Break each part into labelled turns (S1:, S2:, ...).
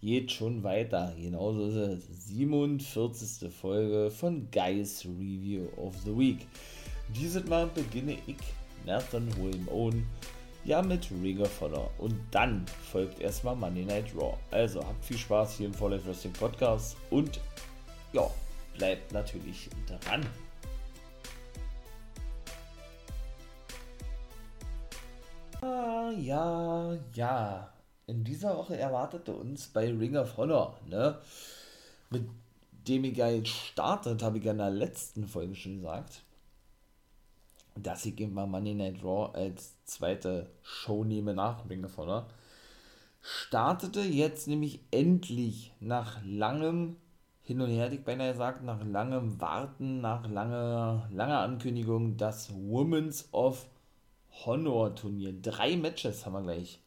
S1: geht schon weiter. Genauso ist es. 47. Folge von Guys Review of the Week. Dieses Mal beginne ich, Nathan William Owen, ja mit Ring of Honor. Und dann folgt erstmal Monday Night Raw. Also habt viel Spaß hier im Fall Life Wrestling Podcast und ja, bleibt natürlich dran. Ah, ja, ja in dieser Woche erwartete uns bei Ring of Honor, ne, mit dem ich ja jetzt startet, habe ich ja in der letzten Folge schon gesagt, dass ich mal Money Night Raw als zweite Show nehme nach Ring of Honor. Startete jetzt nämlich endlich nach langem hin und her, hätte ich beinahe gesagt, nach langem Warten, nach langer, langer Ankündigung, das Women's of Honor Turnier. Drei Matches haben wir gleich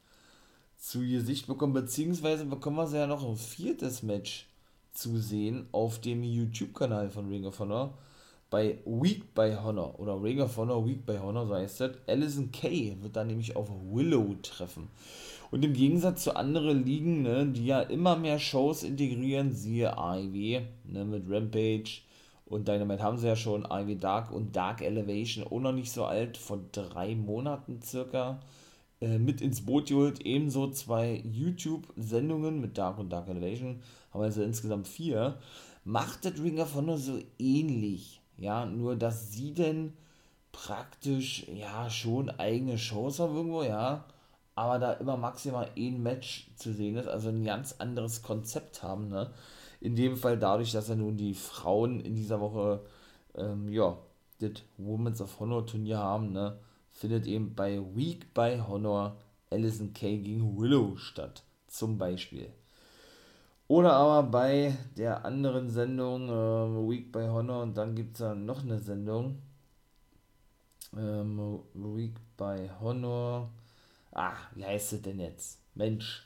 S1: zu Gesicht bekommen, beziehungsweise bekommen wir sie ja noch ein viertes Match zu sehen auf dem YouTube-Kanal von Ring of Honor bei Week by Honor oder Ring of Honor Week by Honor, so heißt das. Alison Kay wird da nämlich auf Willow treffen. Und im Gegensatz zu anderen Ligen, ne, die ja immer mehr Shows integrieren, siehe AEW ne, mit Rampage und Dynamite haben sie ja schon, AEW Dark und Dark Elevation, auch noch nicht so alt, vor drei Monaten circa äh, mit ins Boot geholt. Ebenso zwei YouTube-Sendungen mit Dark und Dark Elevation, haben wir also insgesamt vier. Macht das Ring of Honor so ähnlich, ja, nur dass sie denn praktisch, ja, schon eigene Shows haben irgendwo, ja, aber da immer maximal ein Match zu sehen ist, also ein ganz anderes Konzept haben, ne. In dem Fall dadurch, dass ja nun die Frauen in dieser Woche, ähm, ja, das Women's of Honor Turnier haben, ne, findet eben bei Week by Honor Alison Kay gegen Willow statt, zum Beispiel. Oder aber bei der anderen Sendung äh, Week by Honor und dann gibt es da noch eine Sendung. Ähm, Week by Honor. Ah, wie heißt es denn jetzt? Mensch,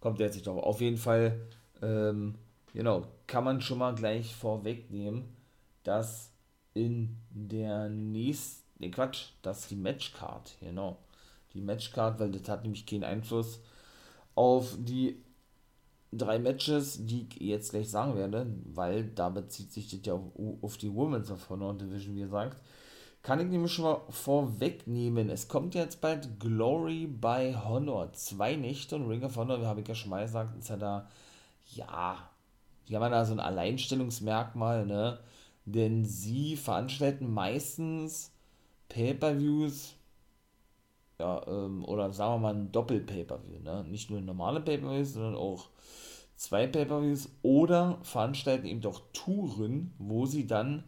S1: kommt jetzt nicht drauf. Auf jeden Fall, ähm, genau, kann man schon mal gleich vorwegnehmen, dass in der nächsten Ne, Quatsch, das ist die Matchcard, genau. Die Matchcard, weil das hat nämlich keinen Einfluss auf die drei Matches, die ich jetzt gleich sagen werde, weil da bezieht sich das ja auf, auf die Women's of Honor Division, wie gesagt. Kann ich nämlich schon mal vorwegnehmen. Es kommt jetzt bald Glory by Honor. Zwei Nächte und Ring of Honor, habe ich ja schon mal gesagt, ist ja da, ja, die haben ja da so ein Alleinstellungsmerkmal, ne? Denn sie veranstalten meistens Pay-Per-Views, ja, ähm, oder sagen wir mal ein Doppel-Pay-Per-View, ne? Nicht nur normale Pay-Per-Views, sondern auch zwei Pay-Per-Views oder veranstalten eben doch Touren, wo sie dann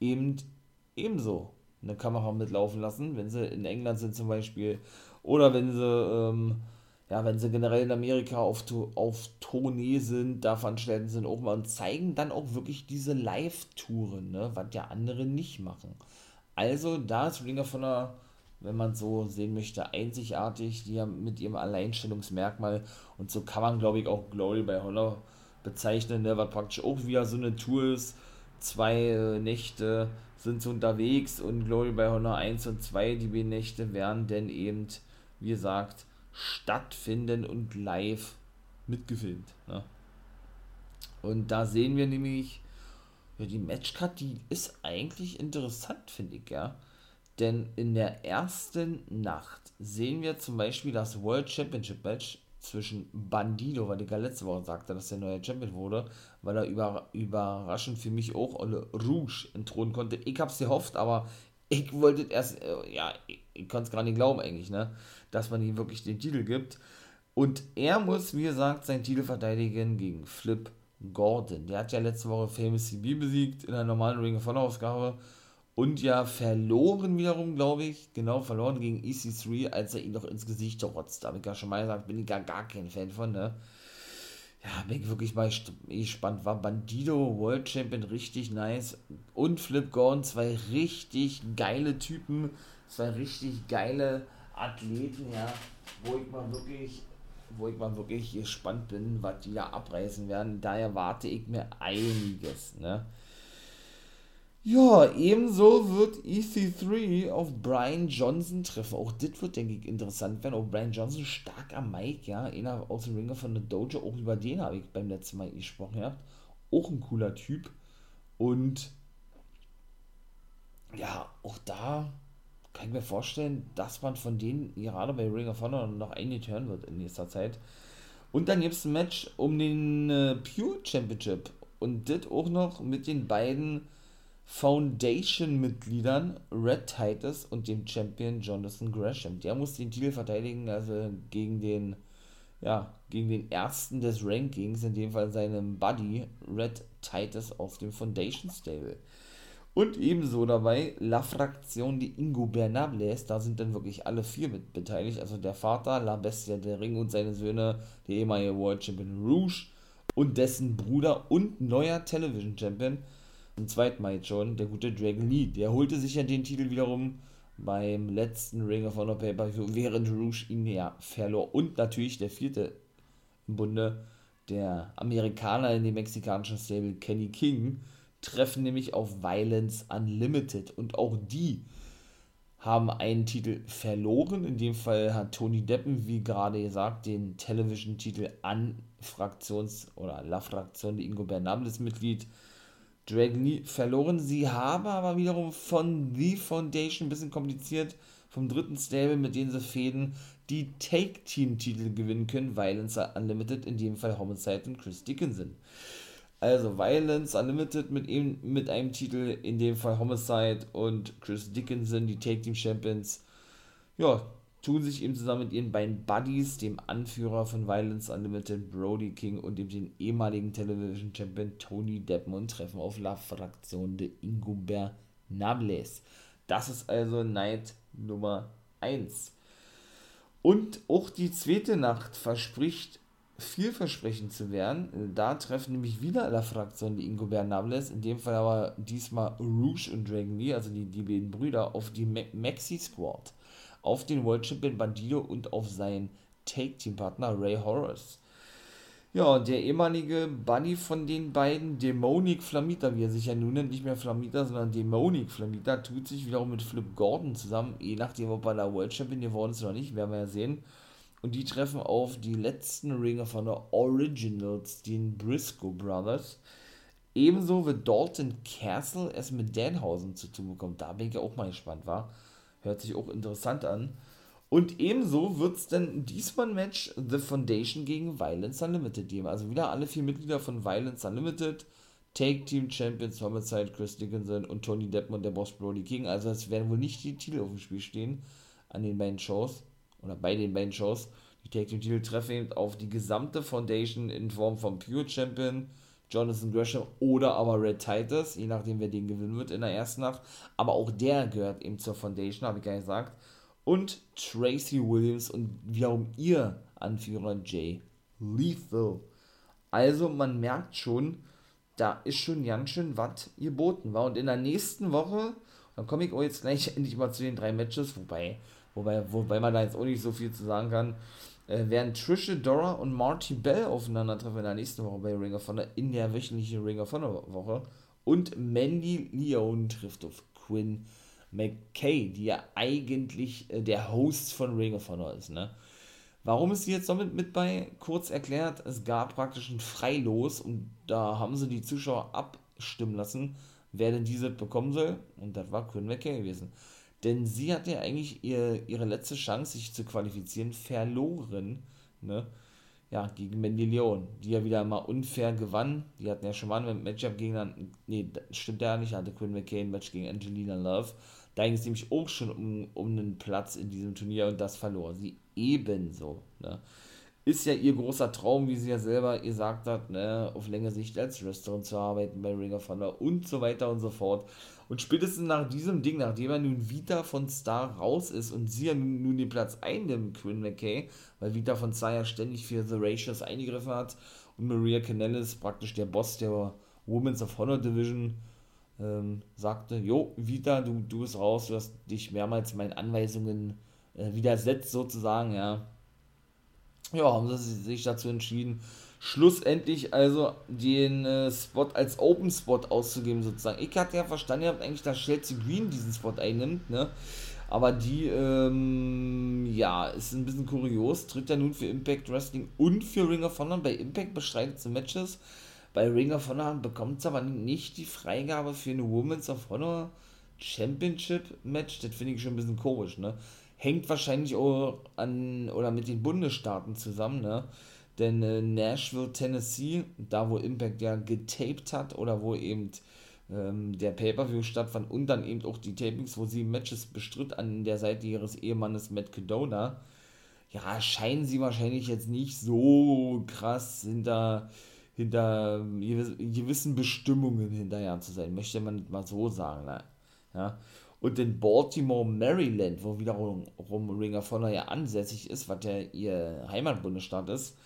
S1: eben ebenso eine Kamera mitlaufen lassen, wenn sie in England sind zum Beispiel, oder wenn sie, ähm, ja, wenn sie generell in Amerika auf, auf Tournee sind, da veranstalten sie auch mal und zeigen dann auch wirklich diese Live-Touren, ne, was ja andere nicht machen. Also, da ist Ring of Honor, wenn man so sehen möchte, einzigartig, die haben mit ihrem Alleinstellungsmerkmal und so kann man, glaube ich, auch Glory bei Honor bezeichnen, ne, was praktisch auch wieder so eine Tour ist. Zwei äh, Nächte sind so unterwegs und Glory bei Honor 1 und 2, die beiden Nächte werden denn eben, wie gesagt, stattfinden und live mitgefilmt. Ne? Und da sehen wir nämlich ja, die Matchcard, die ist eigentlich interessant, finde ich, ja. Denn in der ersten Nacht sehen wir zum Beispiel das World Championship Match zwischen Bandido, weil ich ja letzte Woche sagte, dass er neuer Champion wurde, weil er über, überraschend für mich auch Olle Rouge entthronen konnte. Ich hab's gehofft, aber ich wollte erst, äh, ja, ich, ich konnte es gar nicht glauben eigentlich, ne, dass man ihm wirklich den Titel gibt. Und er muss, wie gesagt, seinen Titel verteidigen gegen Flip Gordon. Der hat ja letzte Woche Famous CB besiegt in einer normalen Ring of Honor Ausgabe und ja verloren wiederum, glaube ich, genau verloren gegen EC3, als er ihn doch ins Gesicht rotzt. Da habe ich ja schon mal gesagt, bin ich gar, gar kein Fan von, ne? ja, bin ich wirklich mal gespannt. War Bandido World Champion richtig nice und Flip Gordon, zwei richtig geile Typen, zwei richtig geile Athleten, ja, wo ich mal wirklich, wo ich mal wirklich gespannt bin, was die da abreißen werden. Daher warte ich mir einiges, ne. Ja, ebenso wird EC3 auf Brian Johnson treffen. Auch das wird, denke ich, interessant werden. Auch Brian Johnson stark am Mic, ja. Einer aus dem Ringer von der Dojo. Auch über den habe ich beim letzten Mal gesprochen, ja. Auch ein cooler Typ. Und ja, auch da kann ich mir vorstellen, dass man von denen gerade bei Ring of Honor noch einiges hören wird in nächster Zeit. Und dann gibt es ein Match um den äh, Pure Championship. Und das auch noch mit den beiden Foundation-Mitgliedern Red Titus und dem Champion Jonathan Gresham. Der muss den Titel verteidigen, also gegen den, ja, gegen den ersten des Rankings, in dem Fall seinem Buddy Red Titus auf dem Foundation Stable. Und ebenso dabei La Fraktion de Ingo Bernables, da sind dann wirklich alle vier mit beteiligt, also der Vater, La Bestia der Ring und seine Söhne, der ehemalige World Champion Rouge und dessen Bruder und neuer Television Champion zum zweiten Mal jetzt schon, der gute Dragon Lee. Der holte sich ja den Titel wiederum beim letzten Ring of Honor Paper, während Rouge ihn ja verlor. Und natürlich der vierte im Bunde, der Amerikaner in dem mexikanischen Stable Kenny King, treffen nämlich auf Violence Unlimited. Und auch die haben einen Titel verloren. In dem Fall hat Tony Deppen, wie gerade gesagt, den Television-Titel an Fraktions- oder La Fraktion de Ingo Bernables Mitglied Dragon verloren. Sie haben aber wiederum von The Foundation ein bisschen kompliziert, vom dritten Stable, mit denen sie fäden, die Take-Team-Titel gewinnen können. Violence Unlimited, in dem Fall Homicide und Chris Dickinson. Also Violence Unlimited mit, ihm, mit einem Titel, in dem Fall Homicide und Chris Dickinson, die Take Team Champions. Ja, tun sich eben zusammen mit ihren beiden Buddies, dem Anführer von Violence Unlimited, Brody King und dem den ehemaligen Television Champion Tony Deppen und treffen auf La Fraktion de Ingo Bernables. Das ist also Night Nummer 1. Und auch die zweite Nacht verspricht vielversprechend zu werden. Da treffen nämlich wieder La Fraktion de Ingo Bernables, in dem Fall aber diesmal Rouge und Dragon Lee, also die, die beiden Brüder, auf die Maxi Squad auf den World Champion Bandido und auf seinen Take-Team-Partner Ray Horace. Ja, der ehemalige Buddy von den beiden, Demonic Flamita, wie er sich ja nun nennt, nicht mehr Flamita, sondern Demonic Flamita, tut sich wiederum mit Flip Gordon zusammen, je nachdem, ob er da World Champion geworden ist oder nicht, werden wir ja sehen. Und die treffen auf die letzten Ringer von der Originals, den Briscoe Brothers. Ebenso wird Dalton Castle es mit Danhausen zu tun bekommen. Da bin ich ja auch mal gespannt, war. Hört sich auch interessant an. Und ebenso wird es dann diesmal ein Match The Foundation gegen Violence Unlimited geben. Also wieder alle vier Mitglieder von Violence Unlimited, Take Team Champions Homicide, Chris Dickinson und Tony Deppen und der Boss Brody King. Also es werden wohl nicht die Titel auf dem Spiel stehen an den beiden Shows oder bei den beiden Shows. Die Take Team Titel treffen auf die gesamte Foundation in Form von Pure Champion, Jonathan Gresham oder aber Red Titus, je nachdem wer den gewinnen wird in der ersten Nacht. Aber auch der gehört eben zur Foundation, habe ich gar nicht gesagt. Und Tracy Williams und wiederum ihr Anführer Jay Lethal. Also man merkt schon, da ist schon ganz schön was geboten war. Und in der nächsten Woche, dann komme ich auch jetzt gleich endlich mal zu den drei Matches, wobei, wobei, wobei man da jetzt auch nicht so viel zu sagen kann äh, werden Trisha Dora und Marty Bell aufeinandertreffen in der nächsten Woche bei Ring of Honor, in der wöchentlichen Ring of Honor Woche. Und Mandy Leone trifft auf Quinn McKay, die ja eigentlich äh, der Host von Ring of Honor ist. Ne? Warum ist sie jetzt damit mit bei? Kurz erklärt, es gab praktisch ein Freilos und da haben sie die Zuschauer abstimmen lassen, wer denn diese bekommen soll. Und das war Quinn McKay gewesen. Denn sie hat ja eigentlich ihr, ihre letzte Chance, sich zu qualifizieren, verloren. Ne? Ja, gegen Mandy Leon, die ja wieder mal unfair gewann. Die hatten ja schon mal ein Matchup gegen. Nee, stimmt ja nicht. Hatte Quinn McCain ein Match gegen Angelina Love. Da ging es nämlich auch schon um, um einen Platz in diesem Turnier und das verlor sie ebenso. Ne? Ist ja ihr großer Traum, wie sie ja selber gesagt hat, ne, auf längere Sicht als Wrestlerin zu arbeiten bei Ring of Honor und so weiter und so fort. Und spätestens nach diesem Ding, nachdem er nun Vita von Star raus ist und sie ja nun, den Platz einnimmt, Quinn McKay, weil Vita von Star ja ständig für The Ratios eingegriffen hat Und Maria Canellis, praktisch der Boss der Women's of Honor Division, ähm, sagte, jo, Vita, du, du bist raus, du hast dich mehrmals meinen Anweisungen äh, widersetzt sozusagen, ja. Ja, haben sie sich dazu entschieden, schlussendlich also den äh, Spot als Open Spot auszugeben sozusagen. Ich hatte ja verstanden, ihr habt eigentlich, dass Chelsea Green diesen Spot einnimmt, ne? Aber die, ähm, ja, ist ein bisschen kurios. Tritt ja nun für Impact Wrestling und für Ring of Honor. Bei Impact bestreitet sie Matches. Bei Ring of Honor bekommt sie aber nicht die Freigabe für eine Women's of Honor Championship Match. Das finde ich schon ein bisschen komisch, ne? Hängt wahrscheinlich auch an oder mit den Bundesstaaten zusammen, ne? Denn äh, Nashville, Tennessee, da wo Impact ja getaped hat oder wo eben ähm, der Pay-Per-View stattfand und dann eben auch die Tapings, wo sie Matches bestritt an der Seite ihres Ehemannes Matt Cadona, ja, scheinen sie wahrscheinlich jetzt nicht so krass hinter, hinter gewissen Bestimmungen hinterher zu sein, möchte man mal so sagen. Ne? Ja. Und in Baltimore, Maryland, wo wiederum Ring of Honor ja ansässig ist, was ja ihr Heimatbundesstaat ist,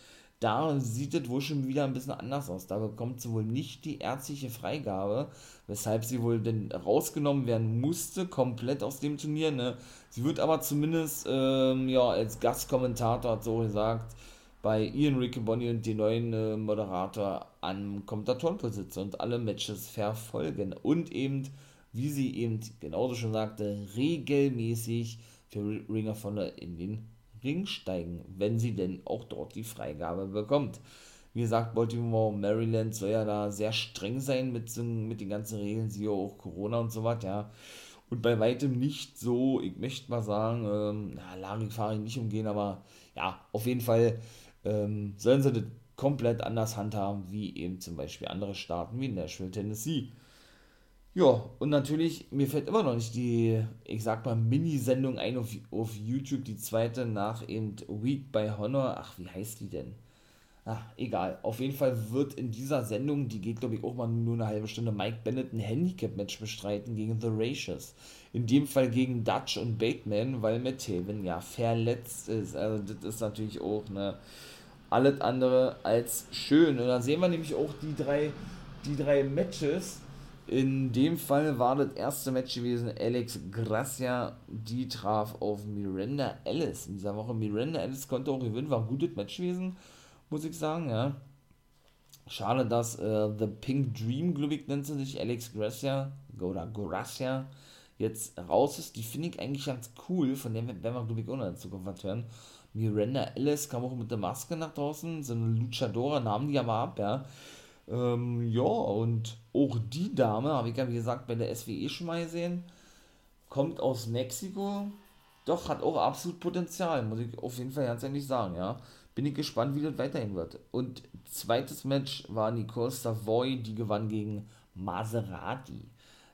S1: da sieht es wohl schon wieder ein bisschen anders aus. Da bekommt sie wohl nicht die ärztliche Freigabe, weshalb sie wohl denn rausgenommen werden musste, komplett aus dem Turnier. Ne? Sie wird aber zumindest ähm, ja, als Gastkommentator, hat so gesagt, bei Ian Riccoboni und dem neuen äh, Moderator am Kommentatorenpult sitzen und alle Matches verfolgen. Und eben, wie sie eben genauso schon sagte, regelmäßig für Ring of Honor in den Ring steigen, wenn sie denn auch dort die Freigabe bekommt. Wie gesagt, Baltimore, Maryland soll ja da sehr streng sein mit, mit den ganzen Regeln, siehe auch Corona und so was, ja. Und bei weitem nicht so, ich möchte mal sagen, ähm, na, Larifari nicht umgehen, aber ja, auf jeden Fall ähm, sollen sie das komplett anders handhaben, wie eben zum Beispiel andere Staaten wie Nashville, Tennessee. Ja, und natürlich, mir fällt immer noch nicht die, ich sag mal, Mini-Sendung ein auf, auf YouTube, die zweite nach eben Week by Honor. Ach, wie heißt die denn? Ach, egal. Auf jeden Fall wird in dieser Sendung, die geht glaube ich auch mal nur eine halbe Stunde, Mike Bennett ein Handicap-Match bestreiten gegen The Ratious. In dem Fall gegen Dutch und Bateman, weil Matt Taven ja verletzt ist. Also das ist natürlich auch ne, alles andere als schön. Und dann sehen wir nämlich auch die drei, die drei Matches in dem Fall war das erste Match gewesen, Alex Gracia, die traf auf Miranda Ellis in dieser Woche. Miranda Ellis konnte auch gewinnen, war ein gutes Match gewesen, muss ich sagen, ja. Schade, dass äh, The Pink Dream, glaube ich, nennt sie sich, Alex Gracia, oder Gracia, jetzt raus ist. Die finde ich eigentlich ganz cool, von dem werden wir, glaube ich, auch noch in Zukunft was hören. Miranda Ellis kam auch mit der Maske nach draußen, so eine Luchadora, nahmen die aber ab, ja. Ähm, ja, und auch die Dame, habe ich ja wie gesagt bei der SWE schon mal gesehen, kommt aus Mexiko. Doch, hat auch absolut Potenzial, muss ich auf jeden Fall ganz ehrlich sagen, ja. Bin ich gespannt, wie das weiterhin wird. Und zweites Match war Nicole Savoy, die gewann gegen Maserati.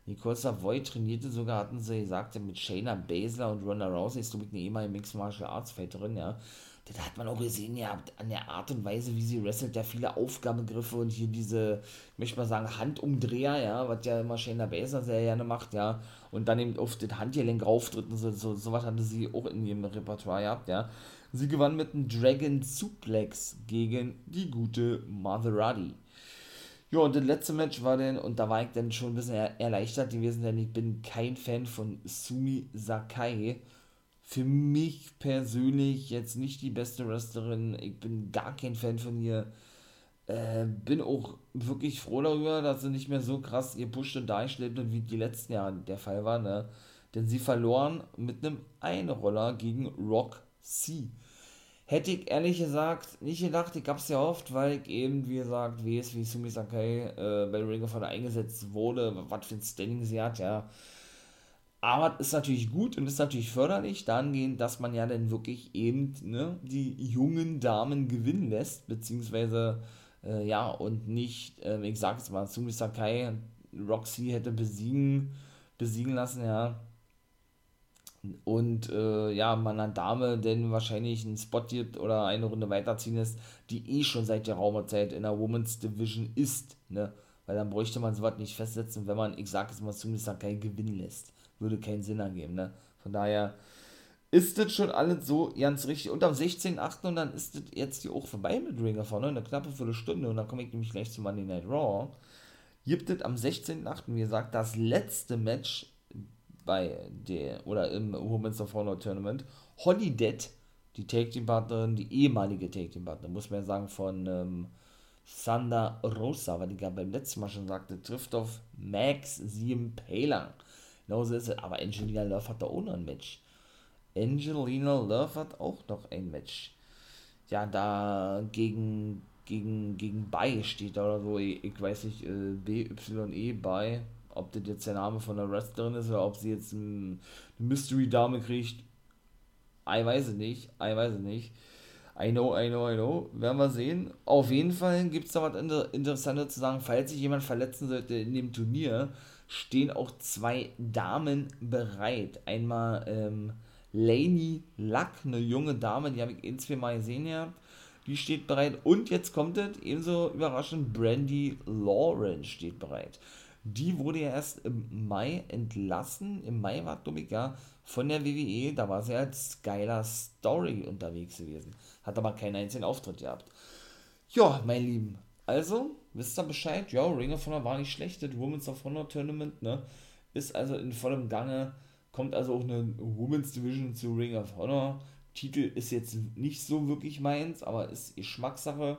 S1: Nicole Savoy trainierte sogar, hatten sie gesagt, mit Shayna Baszler und Ronda Rousey, ist glaube ich eine ehemalige Mixed Martial Arts Fighterin, ja das hat man auch gesehen, ja, an der Art und Weise, wie sie wrestelt, ja viele Aufgabengriffe und hier diese, ich möchte mal sagen, Handumdreher, ja, was ja immer Shayna Baszler sehr gerne macht, ja, und dann eben auf das Handgelenk rauftritt und so, so, so was hatte sie auch in ihrem Repertoire gehabt, ja. Sie gewann mit einem Dragon Suplex gegen die gute Maserati. Ja, und das letzte Match war dann, und da war ich dann schon ein bisschen erleichtert gewesen, denn ich bin kein Fan von Sumi Sakai für mich persönlich jetzt nicht die beste Wrestlerin. Ich bin gar kein Fan von ihr. Äh, bin auch wirklich froh darüber, dass sie nicht mehr so krass ihr Push und dargestellt wird, wie die letzten Jahre der Fall war. Ne? Denn sie verloren mit einem Einroller gegen Rock C. Hätte ich ehrlich gesagt nicht gedacht, ich hab's ja oft, weil ich eben, wie gesagt, weiß, wie Sumi Sakai äh, bei Ring of Honor eingesetzt wurde, was für ein Standing sie hat, ja. Aber ist natürlich gut und ist natürlich förderlich, dahingehend, dass man ja dann wirklich eben ne, die jungen Damen gewinnen lässt, beziehungsweise, äh, ja, und nicht, äh, ich sag jetzt mal, Sumi Sakai Roxy hätte besiegen, besiegen lassen, ja. Und äh, ja, man einer Dame denn wahrscheinlich einen Spot gibt oder eine Runde weiterziehen lässt, die eh schon seit der Raumerzeit in der Women's Division ist, ne? Weil dann bräuchte man sowas nicht festsetzen, wenn man, ich sag jetzt mal, Sumi Sakai gewinnen lässt würde keinen Sinn ergeben. Ne? Von daher ist das schon alles so ganz richtig. Und am 16.8. und dann ist das jetzt hier auch vorbei mit Ring of Honor, eine knappe Viertelstunde. Und dann komme ich nämlich gleich zu Monday Night Raw. Gibt es am 16.8., wie gesagt, das letzte Match bei der, oder im Women's of Honor Tournament. Holly Dead, die Take Team Partnerin, die ehemalige Take Team Partnerin, muss man ja sagen, von ähm, Thunder Rosa, weil ich ja beim letzten Mal schon sagte, trifft auf Max Siem Paler. Genauso ist es. Aber Angelina Love hat da auch noch ein Match. Angelina Love hat auch noch ein Match. Ja, da gegen, gegen, gegen Bei steht da oder so. Ich, weiß nicht, äh, BYE bei. Ob das jetzt der Name von der Wrestlerin ist oder ob sie jetzt eine Mystery-Dame kriegt. Ich weiß es nicht. Ich weiß es nicht. I know, I know, I know. Werden wir sehen. Auf jeden Fall gibt es da was Inter Interessantes zu sagen. Falls sich jemand verletzen sollte in dem Turnier, stehen auch zwei Damen bereit. Einmal ähm, Lainey Luck, eine junge Dame, die habe ich zwei Mal gesehen ja. Die steht bereit. Und jetzt kommt es, ebenso überraschend, Brandy Lawrence steht bereit. Die wurde ja erst im Mai entlassen. Im Mai war, ich, ja, von der WWE. Da war sie als Skylar Story unterwegs gewesen. Hat aber keinen einzigen Auftritt gehabt. Ja, mein Lieben. Also, wisst ihr Bescheid? Ja, Ring of Honor war nicht schlecht. Das Women's of Honor Tournament, ne? Ist also in vollem Gange. Kommt also auch eine Women's Division zu Ring of Honor. Titel ist jetzt nicht so wirklich meins, aber ist Geschmackssache.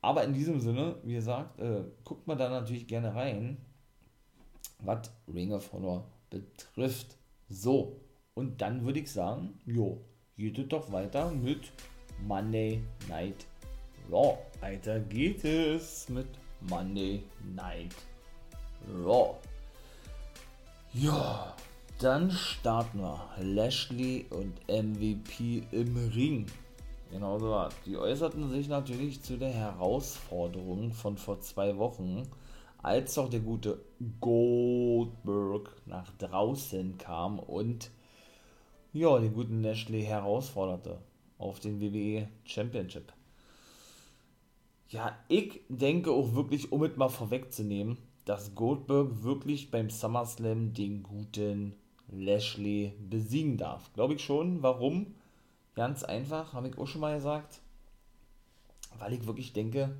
S1: Aber in diesem Sinne, wie gesagt, äh, guckt man da natürlich gerne rein, was Ring of Honor betrifft. So, und dann würde ich sagen, jo, geht es doch weiter mit Monday Night Raw. Weiter geht es mit Monday Night Raw. Ja, dann starten wir. Lashley und MVP im Ring. Genau so war. Die äußerten sich natürlich zu der Herausforderung von vor zwei Wochen, als auch der gute Goldberg nach draußen kam und ja, den guten Lashley herausforderte auf den WWE Championship. Ja, ich denke auch wirklich, um es mal vorwegzunehmen, dass Goldberg wirklich beim SummerSlam den guten Lashley besiegen darf. Glaube ich schon. Warum? Ganz einfach, habe ich auch schon mal gesagt. Weil ich wirklich denke,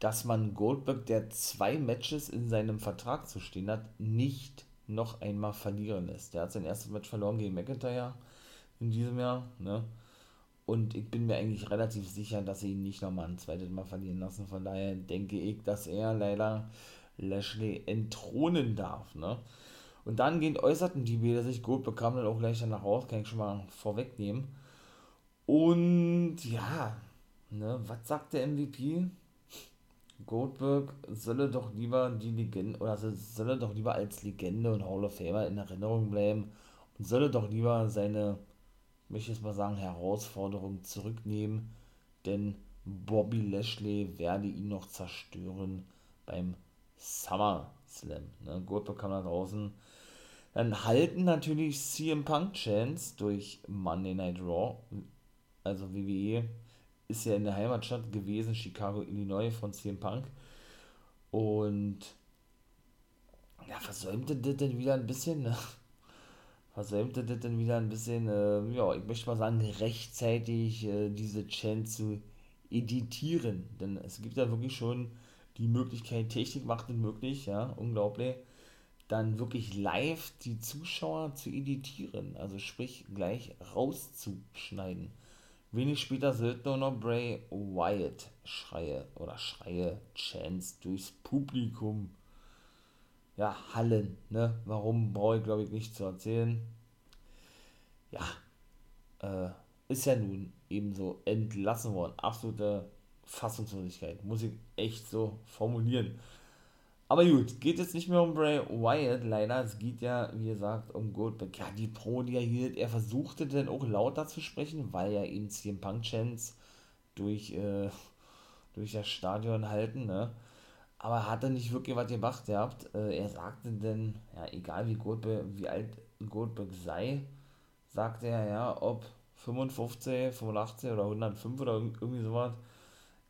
S1: dass man Goldberg, der zwei Matches in seinem Vertrag zu stehen hat, nicht noch einmal verlieren lässt. Der hat sein erstes Match verloren gegen McIntyre in diesem Jahr. Ne? Und ich bin mir eigentlich relativ sicher, dass sie ihn nicht nochmal ein zweites Mal verlieren lassen. Von daher denke ich, dass er leider Lashley entthronen darf. Ne? Und dann gehend äußerten die Bilder sich gut, bekamen dann auch gleich danach raus, kann ich schon mal vorwegnehmen. Und ja, ne, was sagt der MVP? Goldberg solle doch lieber die Legende, oder solle doch lieber als Legende und Hall of Famer in Erinnerung bleiben und solle doch lieber seine möchte ich jetzt mal sagen, Herausforderung zurücknehmen, denn Bobby Lashley werde ihn noch zerstören beim SummerSlam. Ne? Goldberg kam da draußen. Dann halten natürlich CM Punk Chance durch Monday Night Raw. Also WWE ist ja in der Heimatstadt gewesen, Chicago, Illinois von CM Punk. Und ja, versäumte das denn wieder ein bisschen, ne? Versäumte das dann wieder ein bisschen, äh, ja, ich möchte mal sagen, rechtzeitig äh, diese Chance zu editieren. Denn es gibt ja wirklich schon die Möglichkeit, Technik macht es möglich, ja, unglaublich, dann wirklich live die Zuschauer zu editieren. Also sprich, gleich rauszuschneiden. Wenig später sollten nur noch Bray Wyatt schreie oder schreie Chance durchs Publikum ja, Hallen, ne? Warum brauche ich glaube ich nicht zu erzählen. Ja, äh, ist ja nun ebenso entlassen worden. Absolute Fassungslosigkeit, muss ich echt so formulieren. Aber gut, geht jetzt nicht mehr um Bray Wyatt, leider. Es geht ja, wie gesagt, um Goldberg. Ja, die Pro, die er hielt, er versuchte dann auch lauter zu sprechen, weil ja eben CM Punk Chance durch, äh, durch das Stadion halten, ne? Aber hat er nicht wirklich was gemacht gehabt. Äh, er sagte denn, ja, egal wie, Goldberg, wie alt Goldberg sei, sagte er, ja, ob 55, 85 oder 105 oder irgendwie sowas,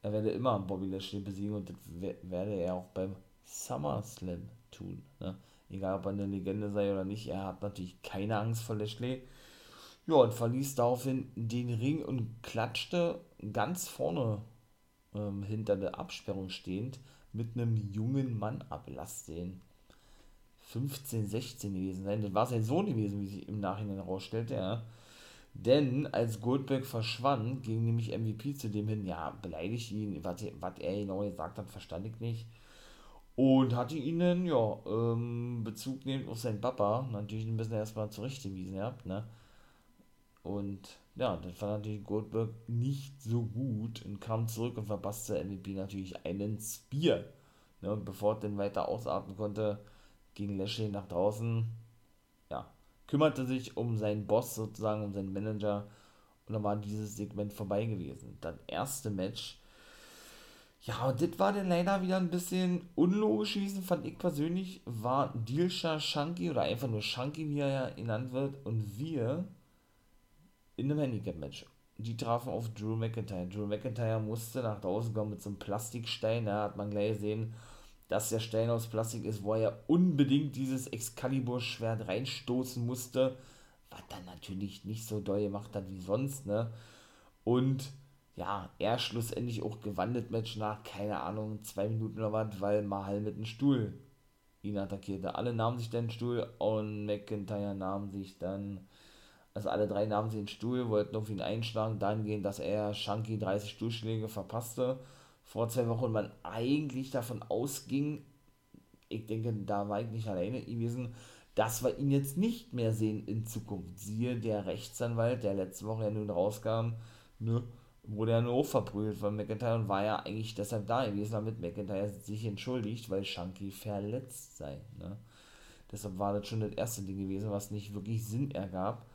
S1: er werde immer Bobby Lashley besiegen und das werde er auch beim SummerSlam tun. Ne? Egal, ob er eine Legende sei oder nicht, er hat natürlich keine Angst vor Lashley. Ja, und verließ daraufhin den Ring und klatschte ganz vorne ähm, hinter der Absperrung stehend mit einem jungen Mann ab. Lass den 15, 16 gewesen sein. Das war sein Sohn gewesen, wie sich im Nachhinein herausstellte, ja. Denn als Goldberg verschwand, ging nämlich MVP zu dem hin, ja, beleidigt ihn, was, er genau gesagt hat, verstand ich nicht. Und hatte ihnen, ja, ähm, Bezug nehmend auf seinen Papa, natürlich ein bisschen erstmal zurechtgewiesen gehabt, ne. Und ja, das war natürlich Goldberg nicht so gut und kam zurück und verpasste MVP natürlich einen Spear. Ne, und bevor er dann weiter ausatmen konnte, ging Lashley nach draußen, ja, kümmerte sich um seinen Boss sozusagen, um seinen Manager und dann war dieses Segment vorbei gewesen. Das erste Match, ja, und das war dann leider wieder ein bisschen unlogisch gewesen, fand ich persönlich, war Dilsha Shanky oder einfach nur Shanky, wie er ja genannt wird, und wir in einem Handicap-Match. Die trafen auf Drew McIntyre. Drew McIntyre musste nach draußen kommen mit so einem Plastikstein. Da hat man gleich gesehen, dass der Stein aus Plastik ist, wo er unbedingt dieses Excalibur-Schwert reinstoßen musste. Was dann natürlich nicht so doll gemacht hat wie sonst, ne? Und ja, er schlussendlich auch gewandelt Match nach, keine Ahnung, zwei Minuten oder was, weil Mahal mit dem Stuhl ihn attackierte. Alle nahmen sich dann den Stuhl und McIntyre nahm sich dann also alle drei nahmen sie den Stuhl, wollten auf ihn einschlagen, dahingehend, dass er Shanky 30 Stuhlschläge verpasste vor zwei Wochen und man eigentlich davon ausging, ich denke, da war ich nicht alleine gewesen, dass wir ihn jetzt nicht mehr sehen in Zukunft. Siehe der Rechtsanwalt, der letzte Woche ja nun rauskam, ne, wurde ja nur verprügelt von McIntyre und war ja eigentlich deshalb da gewesen, damit McIntyre sich entschuldigt, weil Shanky verletzt sei. Ne. Deshalb war das schon das erste Ding gewesen, was nicht wirklich Sinn ergab.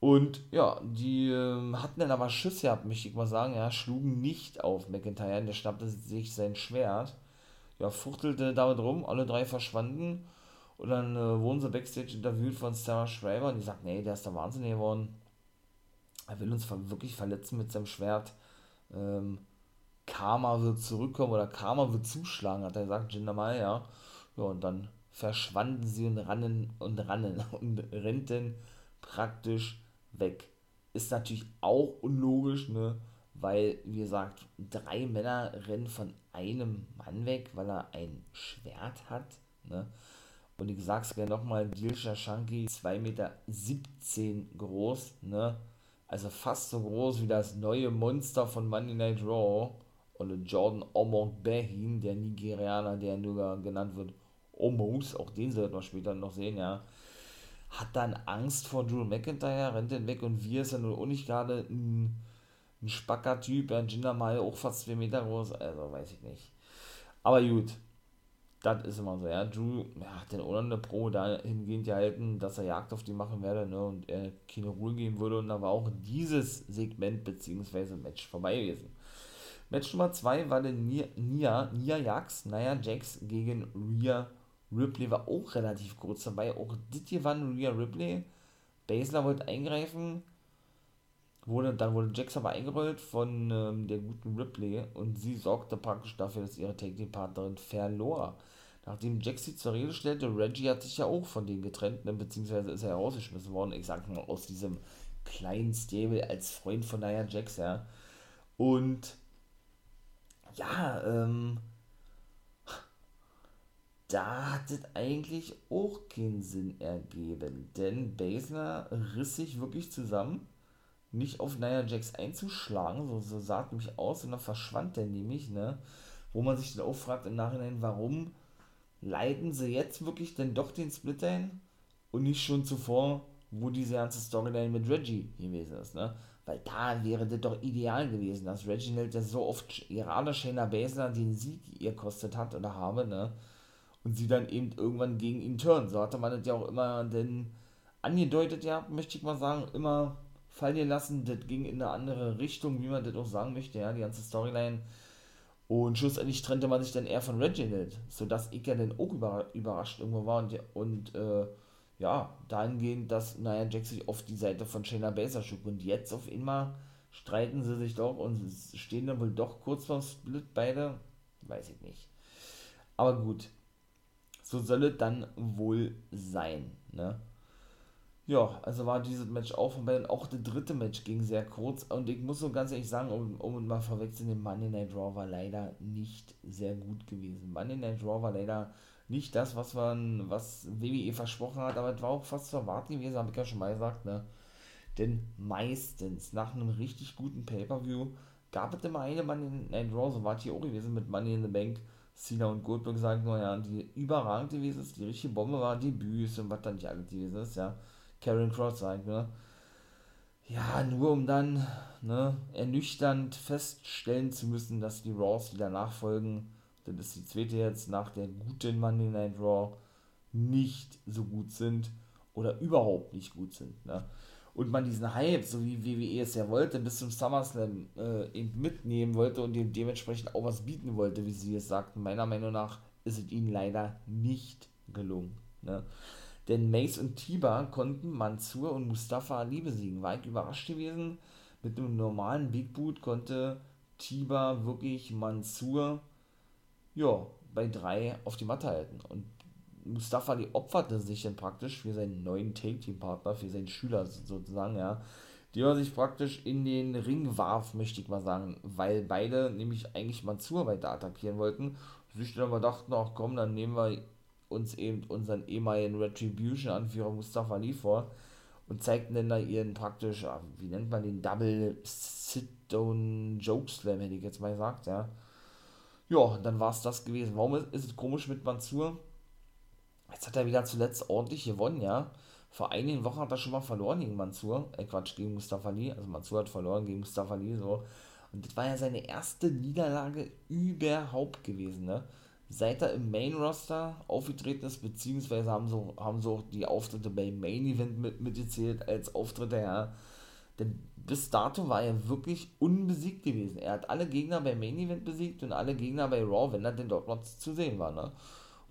S1: Und ja, die äh, hatten dann aber Schiss gehabt, möchte ich mal sagen, ja, schlugen nicht auf McIntyre, der schnappte sich sein Schwert, ja, fuchtelte damit rum, alle drei verschwanden und dann äh, wurden sie Backstage interviewt von Sarah Schreiber und die sagt, nee, der ist da wahnsinnig geworden, er will uns wirklich verletzen mit seinem Schwert, ähm, Karma wird zurückkommen oder Karma wird zuschlagen, hat er gesagt, Jinder Mai, ja. Ja, und dann verschwanden sie und rannen und rannen und rennten praktisch weg. Ist natürlich auch unlogisch, ne? Weil, wie gesagt, drei Männer rennen von einem Mann weg, weil er ein Schwert hat. Ne? Und ich sag's gerne nochmal, Dilsha Shanky 2,17 Meter groß, ne? Also fast so groß wie das neue Monster von Monday Night Raw. Und Jordan Omog Behin, der Nigerianer, der nur genannt wird Omos, auch den sollten wir später noch sehen, ja hat dann Angst vor Drew McIntyre, rennt den weg und wir ist ja nur auch nicht gerade ein, ein Spacker-Typ, ein Jinder Mai auch fast 2 Meter groß, also weiß ich nicht. Aber gut, das ist immer so, ja. Drew ja, hat den auch Pro dahingehend gehalten, dass er Jagd auf die machen werde, ne, und er keine Ruhe geben würde und da war auch dieses Segment bzw. Match vorbei gewesen. Match Nummer 2 war der Nia, Nia, Nia Jax, Nia Jax gegen Rhea Ripley war auch relativ kurz dabei. Auch das hier war Rhea Ripley. Baszler wollte eingreifen. Wurde, dann wurde Jax aber eingerollt von ähm, der guten Ripley und sie sorgte praktisch dafür, dass ihre Take-Partnerin verlor. Nachdem Jax sie zur Rede stellte, Reggie hat sich ja auch von denen getrennt, ne, beziehungsweise ist er herausgeschmissen worden, ich sag mal aus diesem kleinen Stable als Freund von Nia Jax, ja. Und ja, ähm, da hat es eigentlich auch keinen Sinn ergeben, denn Basler riss sich wirklich zusammen, nicht auf Nia Jax einzuschlagen, so, so sah es nämlich aus, und dann verschwand der nämlich, ne, wo man sich dann auch fragt im Nachhinein, warum leiten sie jetzt wirklich denn doch den Split ein und nicht schon zuvor, wo diese ganze Storyline mit Reggie gewesen ist, ne? Weil da wäre das doch ideal gewesen, dass Reginald ja so oft gerade Shayna Baszler den Sieg ihr kostet hat oder habe, ne? Und sie dann eben irgendwann gegen ihn turnen. So hatte man das ja auch immer denn angedeutet, ja, möchte ich mal sagen, immer fallen lassen. Das ging in eine andere Richtung, wie man das auch sagen möchte, ja, die ganze Storyline. Und schlussendlich trennte man sich dann eher von Reginald, sodass ich ja dann auch überrascht irgendwo war und, und äh, ja, dahingehend, dass Nia Jax sich auf die Seite von Shayna Baszler schlug und jetzt auf einmal streiten sie sich doch und stehen dann wohl doch kurz vorm Split beide, weiß ich nicht. Aber gut, so soll es dann wohl sein. Ne? Ja, also war dieses Match auch vorbei und auch das dritte Match ging sehr kurz und ich muss so ganz ehrlich sagen, um, um mal vorwegzunehmen, Monday Night Raw war leider nicht sehr gut gewesen. Monday Night Raw war leider nicht das, was man, was WWE versprochen hat, aber es war auch fast zu erwarten gewesen, habe ich ja schon mal gesagt, ne? Denn meistens nach einem richtig guten Pay-Per-View gab es immer eine Monday Night Raw, so war es hier auch gewesen mit Money in the Bank. Cena und Goldberg sagen nur, ja, die überragend gewesen ist, die richtige Bombe war, Debüts und was dann nicht alles gewesen ist, ja. Karen Cross sagt, ne? Ja, nur um dann ne, ernüchternd feststellen zu müssen, dass die Raws, die danach folgen, das ist die zweite jetzt nach der guten Monday Night Raw, nicht so gut sind oder überhaupt nicht gut sind. Ne? Und man diesen Hype, so wie WWE es ja wollte, bis zum SummerSlam äh, eben mitnehmen wollte und dem dementsprechend auch was bieten wollte, wie sie es sagten. Meiner Meinung nach ist es ihnen leider nicht gelungen. Ne? Denn Mace und Tiba konnten Mansur und Mustafa Ali besiegen. War ich überrascht gewesen. Mit einem normalen Big Boot konnte Tiba wirklich Mansur ja, bei drei auf die Matte halten. Und Mustafa Ali opferte sich dann praktisch für seinen neuen Take-Team-Partner, für seinen Schüler sozusagen, ja. Der sich praktisch in den Ring warf, möchte ich mal sagen, weil beide nämlich eigentlich Mansur weiter attackieren wollten. Sich dann aber dachten, ach komm, dann nehmen wir uns eben unseren ehemaligen Retribution-Anführer Mustafa Ali vor und zeigten dann da ihren praktisch, wie nennt man den, Double Sit-Down Joke Slam, hätte ich jetzt mal gesagt, ja. Ja, dann war es das gewesen. Warum ist, ist es komisch mit Mansur? Jetzt hat er wieder zuletzt ordentlich gewonnen, ja. Vor einigen Wochen hat er schon mal verloren gegen Mansur. Äh, Quatsch, gegen Mustafa Ali. Also Mansur hat verloren gegen Mustafa Ali, so. Und das war ja seine erste Niederlage überhaupt gewesen, ne? seit er im Main Roster aufgetreten ist, beziehungsweise haben so, haben so auch die Auftritte beim Main Event mit, mitgezählt als Auftritte, ja. Denn bis dato war er wirklich unbesiegt gewesen. Er hat alle Gegner beim Main Event besiegt und alle Gegner bei Raw, wenn er denn dort noch zu sehen war, ne.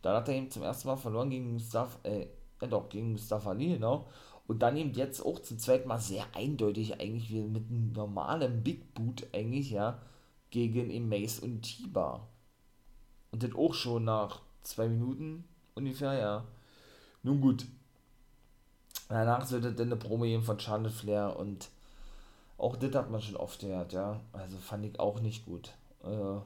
S1: Dann hat er eben zum ersten Mal verloren gegen Mustafa, äh, äh doch, gegen Mustafa Ali, genau. Und dann eben jetzt auch zum zweiten Mal sehr eindeutig eigentlich wie mit einem normalen Big Boot eigentlich, ja, gegen Mace und Tiba. Und das auch schon nach zwei Minuten ungefähr, ja. Nun gut. Danach sollte dann eine Promo geben von Charlotte Flair und auch das hat man schon oft gehört, ja. Also fand ich auch nicht gut. Äh,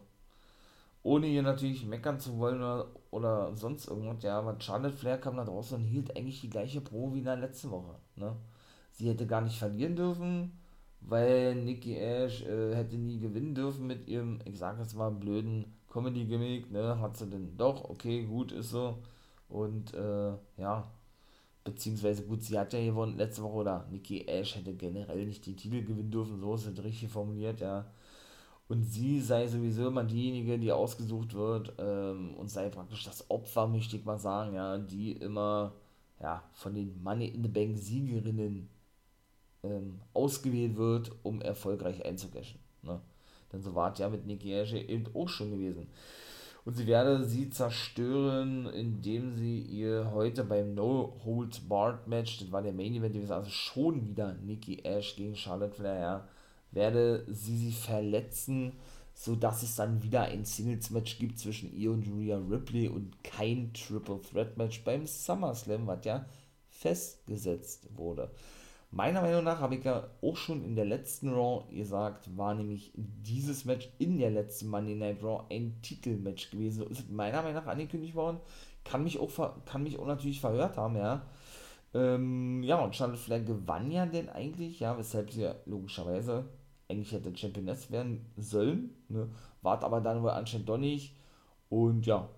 S1: ohne hier natürlich meckern zu wollen oder, oder sonst irgendwas, ja, aber Charlotte Flair kam da draußen und hielt eigentlich die gleiche Pro wie in der letzten Woche, ne. Sie hätte gar nicht verlieren dürfen, weil Nikki Ash äh, hätte nie gewinnen dürfen mit ihrem, ich sag jetzt mal, blöden Comedy-Gimmick, ne, hat sie denn doch, okay, gut, ist so. Und, äh, ja, beziehungsweise gut, sie hat ja gewonnen letzte Woche, oder Nikki Ash hätte generell nicht die Titel gewinnen dürfen, so ist es richtig formuliert, ja. Und sie sei sowieso immer diejenige, die ausgesucht wird, ähm, und sei praktisch das Opfer, möchte ich mal sagen, ja, die immer, ja, von den Money in the Bank Siegerinnen ähm, ausgewählt wird, um erfolgreich einzucashen, ne. Denn so war es ja mit Nikki Ash eben auch schon gewesen. Und sie werde sie zerstören, indem sie ihr heute beim No Hold Barred Match, das war der Main Event gewesen, also schon wieder Nikki Ash gegen Charlotte Flair, ja, werde sie sie verletzen, sodass es dann wieder ein Singles Match gibt zwischen ihr und Julia Ripley und kein Triple Threat Match beim SummerSlam, was ja festgesetzt wurde. Meiner Meinung nach habe ich ja auch schon in der letzten Raw gesagt, war nämlich dieses Match in der letzten Monday Night Raw ein Titelmatch gewesen. So ist meiner Meinung nach angekündigt worden. Kann mich auch, kann mich auch natürlich verhört haben, ja. Ähm, ja, und Charlotte Flair gewann ja denn eigentlich, ja, weshalb sie ja logischerweise eigentlich hätte Championess werden sollen, ne. Wart aber dann wohl anscheinend doch nicht. Und ja,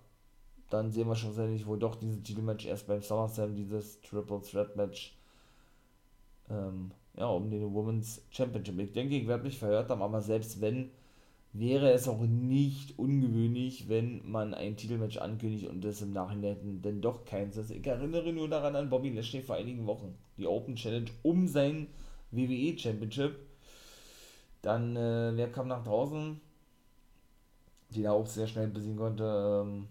S1: dann sehen wir schon schlussendlich wohl doch dieses Titelmatch erst beim SummerSlam, dieses Triple Threat Match ähm, ja, um den Women's Championship. Ich denke, ich werde mich verhört haben, aber selbst wenn, wäre es auch nicht ungewöhnlich, wenn man ein Titelmatch ankündigt und das im Nachhinein denn doch keins ist. Ich erinnere nur daran an Bobby Lashley vor einigen Wochen. Die Open Challenge um sein WWE Championship. Dann, äh, wer kam nach draußen? Die da auch sehr schnell besiegen konnte. Ähm,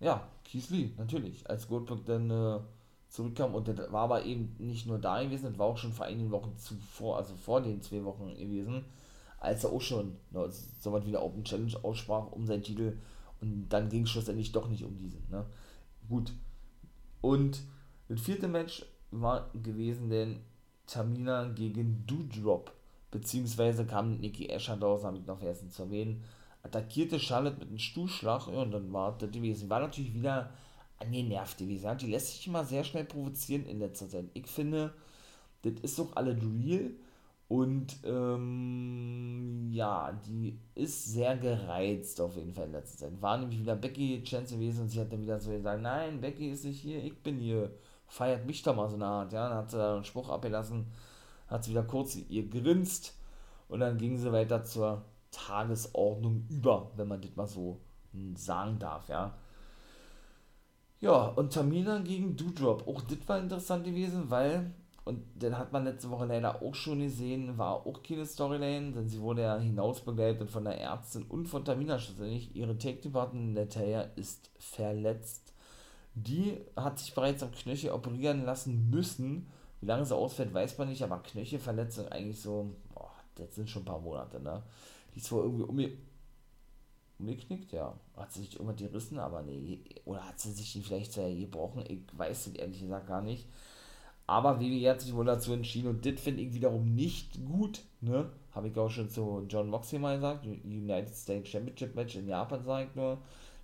S1: ja, Keith Lee, natürlich. Als Goldberg dann äh, zurückkam und das war aber eben nicht nur da gewesen, das war auch schon vor einigen Wochen zuvor, also vor den zwei Wochen gewesen, als er auch schon ne, so was wieder Open Challenge aussprach um seinen Titel und dann ging es schlussendlich doch nicht um diesen. Ne? Gut. Und das vierte Match war gewesen denn Tamina gegen Doudrop, beziehungsweise kam Nikki Asher daraus, habe ich noch vergessen zu erwähnen, attackierte Charlotte mit einem Stuhlschlag ja, und dann war das gewesen. War natürlich wieder angenervt gewesen. Die lässt sich immer sehr schnell provozieren in letzter Zeit. Ich finde, das ist doch alle real und ähm, ja, die ist sehr gereizt auf jeden Fall in letzter Zeit. War nämlich wieder Becky Chance gewesen und sie hat dann wieder so gesagt, nein, Becky ist nicht hier, ich bin hier. Feiert mich doch mal so eine Art. Ja, dann hat sie da einen Spruch abgelassen, hat sie wieder kurz ihr grinst und dann ging sie weiter zur Tagesordnung über, wenn man das mal so sagen darf, ja. Ja, und Tamina gegen Doudrop. Auch das war interessant gewesen, weil und den hat man letzte Woche leider auch schon gesehen, war auch keine Storyline, denn sie wurde ja hinausbegleitet von der Ärztin und von Tamina schlussendlich. Ihre Take-Team-Partnerin Natalia ist verletzt. Die hat sich bereits am Knöchel operieren lassen müssen. Wie lange sie ausfällt, weiß man nicht, aber Knöchelverletzung eigentlich so, boah, das sind schon ein paar Monate, ne? Die ist wohl irgendwie umge umgeknickt, ja. Hat sie sich irgendwann gerissen, aber nee, oder hat sie sich vielleicht sehr gebrochen? Ich weiß es ehrlich gesagt gar nicht. Aber WWE hat sich wohl dazu entschieden und das finde ich wiederum nicht gut, ne? Habe ich auch schon zu John Moxley mal gesagt, United States Championship Match in Japan sagt nur,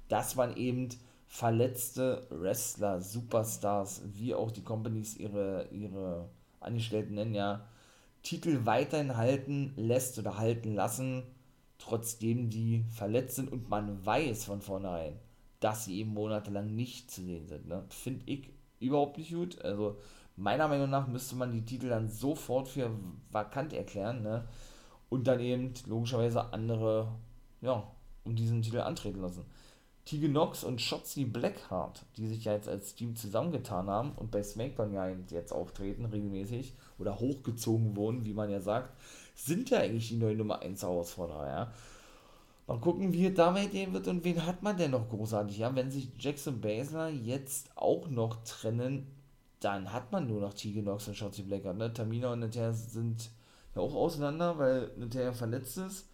S1: dass man eben verletzte Wrestler, Superstars, wie auch die Companies ihre, ihre Angestellten nennen, ja, Titel weiterhin halten lässt oder halten lassen, trotzdem die verletzt sind und man weiß von vornherein, dass sie eben monatelang nicht zu sehen sind. Ne? Finde ich überhaupt nicht gut. Also Meiner Meinung nach müsste man die Titel dann sofort für vakant erklären, ne? Und dann eben logischerweise andere, ja, um diesen Titel antreten lassen. Tegan Nox und Shotzi Blackheart, die sich ja jetzt als Team zusammengetan haben und bei SmackDown ja jetzt auftreten, regelmäßig, oder hochgezogen wurden, wie man ja sagt, sind ja eigentlich die neue Nummer 1 Herausforderer, ja. Mal gucken, wie es dabei gehen wird und wen hat man denn noch großartig, ja. Wenn sich Jackson Baszler jetzt auch noch trennen, dann hat man nur noch Tegan Nox und Shotzi Blackheart. Ne? Tamina und Natalia sind ja auch auseinander, weil Natalia verletzt ist.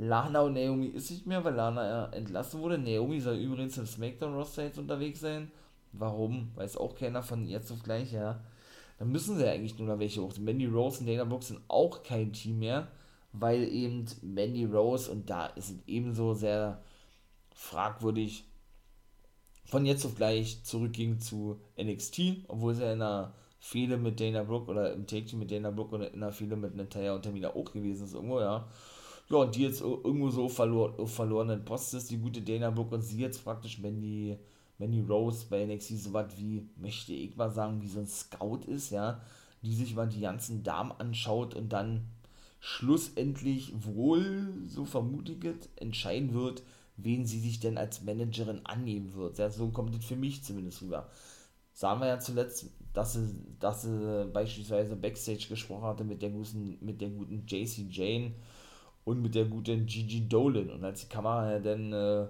S1: Lana und Naomi ist nicht mehr, weil Lana entlassen wurde. Naomi soll übrigens im SmackDown-Roster jetzt unterwegs sein. Warum? Weiß auch keiner von jetzt auf gleich, ja. Dann müssen sie ja eigentlich nur noch welche hoch. Mandy Rose und Dana Brooks sind auch kein Team mehr, weil eben Mandy Rose und da ist es ebenso sehr fragwürdig, von jetzt auf gleich zurückging zu NXT, obwohl sie in einer Fehde mit Dana Brooke oder im Take mit Dana Brooke oder in einer Fehde mit Natalia und Tamina auch gewesen ist irgendwo, ja. Ja, und die jetzt irgendwo so verlor, verlorenen Post ist, die gute Dana Brooke und sie jetzt praktisch Mandy, Mandy Rose bei NXT so was wie, möchte ich mal sagen, wie so ein Scout ist, ja, die sich mal die ganzen Damen anschaut und dann schlussendlich wohl, so vermutet, entscheiden wird, wen sie sich denn als Managerin annehmen wird. Ja, so kommt es für mich zumindest rüber. Sagen wir ja zuletzt, dass sie, dass sie beispielsweise Backstage gesprochen hatte mit der guten, mit der guten JC Jane und mit der guten Gigi Dolan. Und als die Kamera dann äh,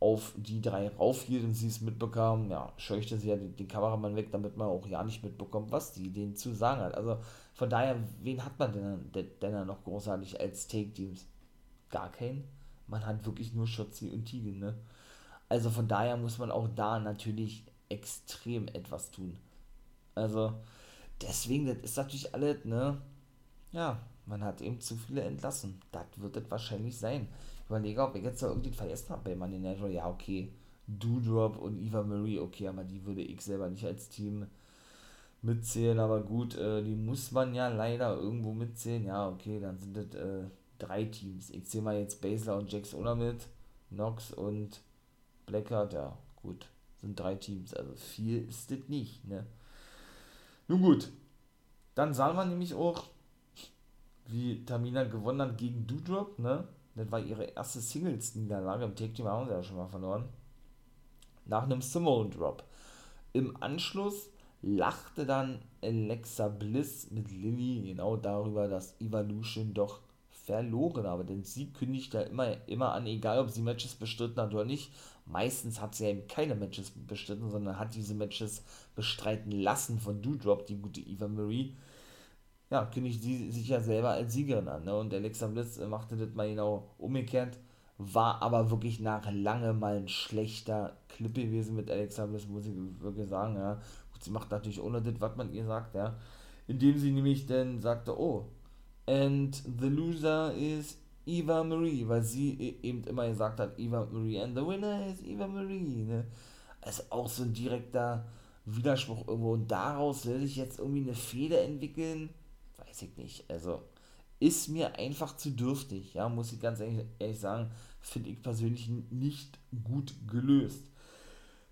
S1: auf die drei raufhielt und sie es mitbekam, ja, scheuchte sie ja den, den, Kameramann weg, damit man auch ja nicht mitbekommt, was die denen zu sagen hat. Also von daher, wen hat man denn, denn, denn noch großartig als Take-Teams? Gar keinen man hat wirklich nur Schotzi und Tigen, ne? Also von daher muss man auch da natürlich extrem etwas tun. Also deswegen, das ist natürlich alles, ne? Ja, man hat eben zu viele entlassen. Das wird es wahrscheinlich sein. Ich überlege, ob ich jetzt da irgendwie vergessen habe bei Money Night Ja, okay. Doodrop und Eva Marie, okay, aber die würde ich selber nicht als Team mitzählen. Aber gut, äh, die muss man ja leider irgendwo mitzählen. Ja, okay, dann sind das äh, drei Teams. Ich zähle mal jetzt Basler und Jax Oder mit, Nox und Blackheart, ja, gut, sind drei Teams, also viel ist das nicht, ne? Nun gut, dann sah man nämlich auch, wie Tamina gewonnen hat gegen Doudrop, ne? Das war ihre erste Singles-Niederlage. Im Take Team haben sie ja schon mal verloren. Nach einem Simone Drop. Im Anschluss lachte dann Alexa Bliss mit Lilly genau darüber, dass Evolution doch verloren habe. Denn sie kündigt ja immer, immer an, egal ob sie Matches bestritten hat oder nicht. Meistens hat sie ja eben keine Matches bestritten, sondern hat diese Matches bestreiten lassen von Doudrop, die gute Eva Marie. Ja, kündigt sie sich ja selber als Siegerin an. Ne? Und Alexa Bliss machte das mal genau umgekehrt. war aber wirklich nach lange mal ein schlechter Clip gewesen mit Alexa Bliss, muss ich wirklich sagen, ja. Gut, sie macht natürlich ohne das, was man ihr sagt, ja. Indem sie nämlich dann sagte, oh, and the loser is Eva Marie, weil sie e-, eben immer gesagt hat, Eva Marie, and the winner is Eva Marie, ne. Also auch so ein direkter Widerspruch irgendwo. Und daraus will sich jetzt irgendwie eine Fehde entwickeln, weiß ich nicht. Also ist mir einfach zu dürftig, ja, muss ich ganz ehrlich, ehrlich sagen, finde ich persönlich nicht gut gelöst.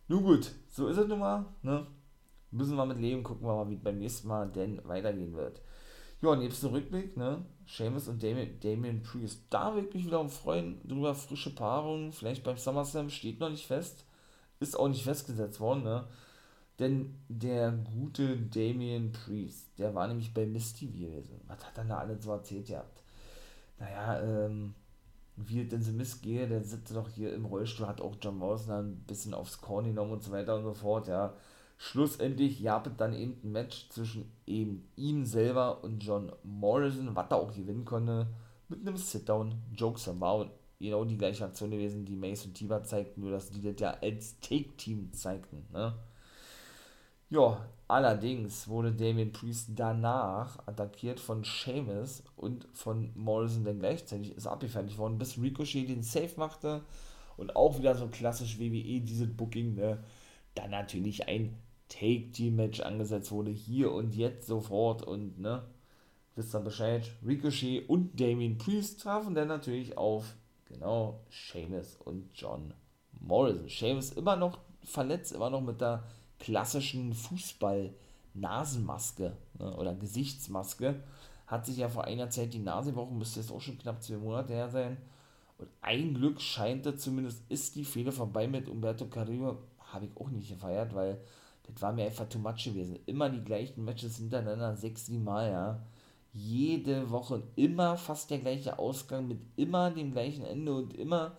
S1: Nun gut, so ist es nun mal, ne? Müssen wir mit leben, gucken wir mal, wie beim nächsten Mal denn weitergehen wird. Ja, und jetzt der Rückblick, ne? Seamus und Damien, Damien Priest. Da wirklich wieder um freuen drüber, frische Paarung, vielleicht beim SummerSlam, steht noch nicht fest, ist auch nicht festgesetzt worden, ne? Denn der gute Damien Priest, der war nämlich bei Misty gewesen. Was hat er da alles so erzählt gehabt? Naja, ähm, wie denn so missgehe, der sitzt doch hier im Rollstuhl, hat auch John Morrison ein bisschen aufs Korn genommen und so weiter und so fort, ja. Schlussendlich gab es dann eben ein Match zwischen eben ihm selber und John Morrison, was er auch gewinnen konnte, mit einem Sit-Down. Jokes war genau die gleiche Aktion gewesen, die Mace und Tiba zeigten, nur dass die das ja als Take-Team zeigten, ne. Ja, allerdings wurde Damien Priest danach attackiert von Sheamus und von Morrison dann gleichzeitig, ist abgefertigt worden, bis Ricochet den Safe machte und auch wieder so klassisch WWE, dieses Booking, ne, dann natürlich ein Take-Team-Match angesetzt wurde, hier und jetzt sofort und, ne, wisst ihr Bescheid, Ricochet und Damien Priest trafen dann natürlich auf, genau, Sheamus und John Morrison. Sheamus immer noch verletzt, immer noch mit der klassischen Fußball-Nasenmaske ne, oder Gesichtsmaske. Hat sich ja vor einer Zeit die Nase gebrochen, müsste jetzt auch schon knapp zwei Monate her sein. Und ein Glück scheint er zumindest, ist die Fehler vorbei mit Umberto Carrillo. Habe ich auch nicht gefeiert, weil das war mir einfach too much gewesen. Immer die gleichen Matches hintereinander, sechs, sieben Mal, ja. Jede Woche immer fast der gleiche Ausgang mit immer dem gleichen Ende und immer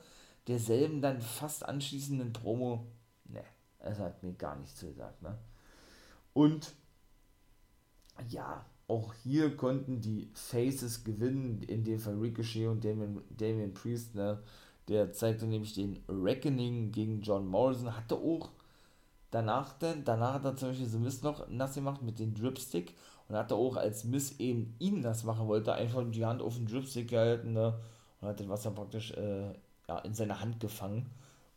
S1: derselben dann fast anschließenden Promo. Es hat mir gar nichts gesagt. Ne? Und ja, auch hier konnten die Faces gewinnen, in dem Fall Ricochet und Damien, Damien Priest. Ne? Der zeigte nämlich den Reckoning gegen John Morrison, hatte auch danach denn, danach hat er zum Beispiel so Miss noch nass gemacht mit dem Dripstick und hatte auch als Miss eben ihn das machen wollte, einfach die Hand auf den Dripstick gehalten ne? und hat das Wasser praktisch äh, ja, in seine Hand gefangen